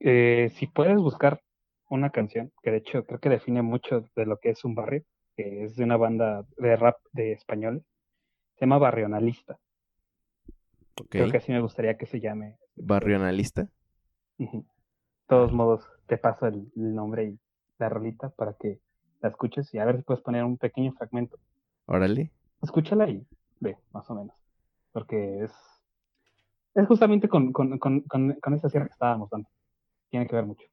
Eh, si puedes buscar una canción, que de hecho creo que define mucho de lo que es un barrio, que es de una banda de rap de españoles, se llama Barrionalista. Ok. Creo que así me gustaría que se llame. Barrio analista. Ujú. De todos modos, te paso el, el nombre y la rolita para que la escuches y a ver si puedes poner un pequeño fragmento. Órale. Escúchala y ve, más o menos. Porque es, es justamente con, con, con, con, con esa cierre que estábamos dando. Tiene que ver mucho.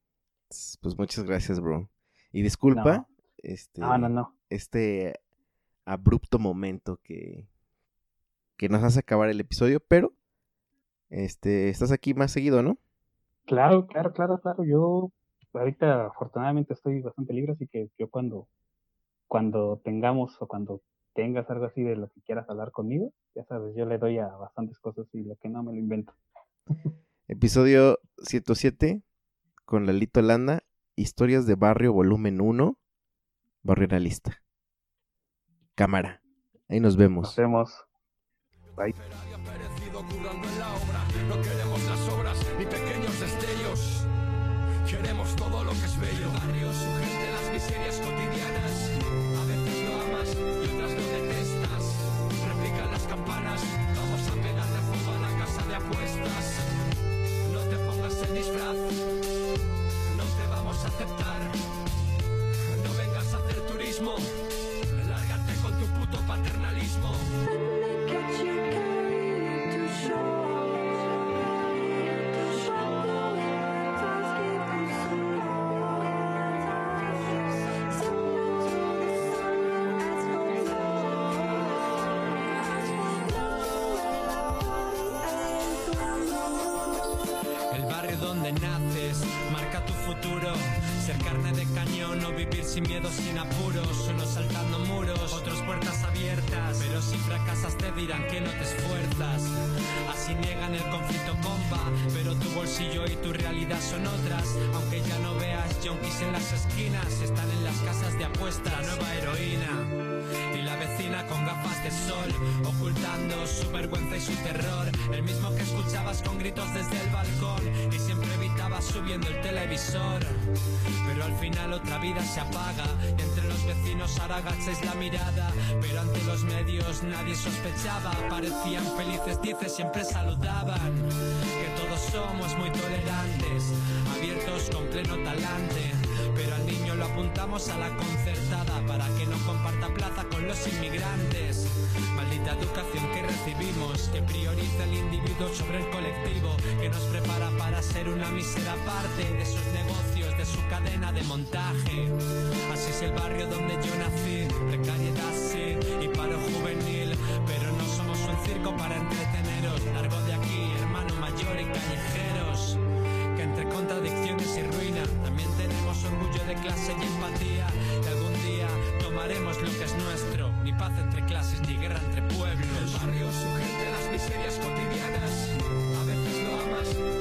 Pues muchas gracias, bro. Y disculpa No. este No, no, no. este abrupto momento que que nos hace acabar el episodio, pero este estás aquí más seguido, ¿no? Claro, claro, claro, claro. Yo ahorita afortunadamente estoy bastante libre, así que yo cuando, cuando tengamos o cuando tengas algo así de lo que quieras hablar conmigo, ya sabes, yo le doy a bastantes cosas y lo que no me lo invento. Episodio 107 con Lalito Landa, Historias de Barrio Volumen 1, Barrio Analista. Cámara. Ahí nos Nos vemos. vemos. Bye. Lo que es sin miedo, sin apuros. Unos saltando muros, otros puertas abiertas. Pero si fracasas te dirán que no te esfuerzas. Así niegan el conflicto compa. Pero tu bolsillo y tu realidad son otras. Aunque ya no veas junkies en las esquinas, están en las casas de apuestas. La nueva heroína y la vecina con gafas de sol, ocultando su vergüenza y su terror. El mismo que escuchabas con gritos desde el balcón y siempre subiendo el televisor. Pero al final otra vida se apaga entre los vecinos ahora agacháis la mirada. Pero ante los medios nadie sospechaba, parecían felices, dices siempre saludaban. Que todos somos muy tolerantes, abiertos con pleno talante. Pero al niño lo apuntamos a la concertada para que no comparta plaza con los inmigrantes. Maldita educación que recibimos, que prioriza el individuo sobre el colectivo, que nos prepara para ser una mísera parte de sus negocios, de su cadena de montaje. Así es el barrio donde yo nací, precariedad sí y paro juvenil, pero no somos un circo para entreteneros. Largo de aquí, hermano mayor y callejeros que entre contradicciones y ruina también tenemos orgullo de clase y empatía. Y algún día tomaremos lo que es nuestro, ni paz entre clases ni guerra entre pueblos. El barrio, su gente, las miserias cotidianas. A veces lo amas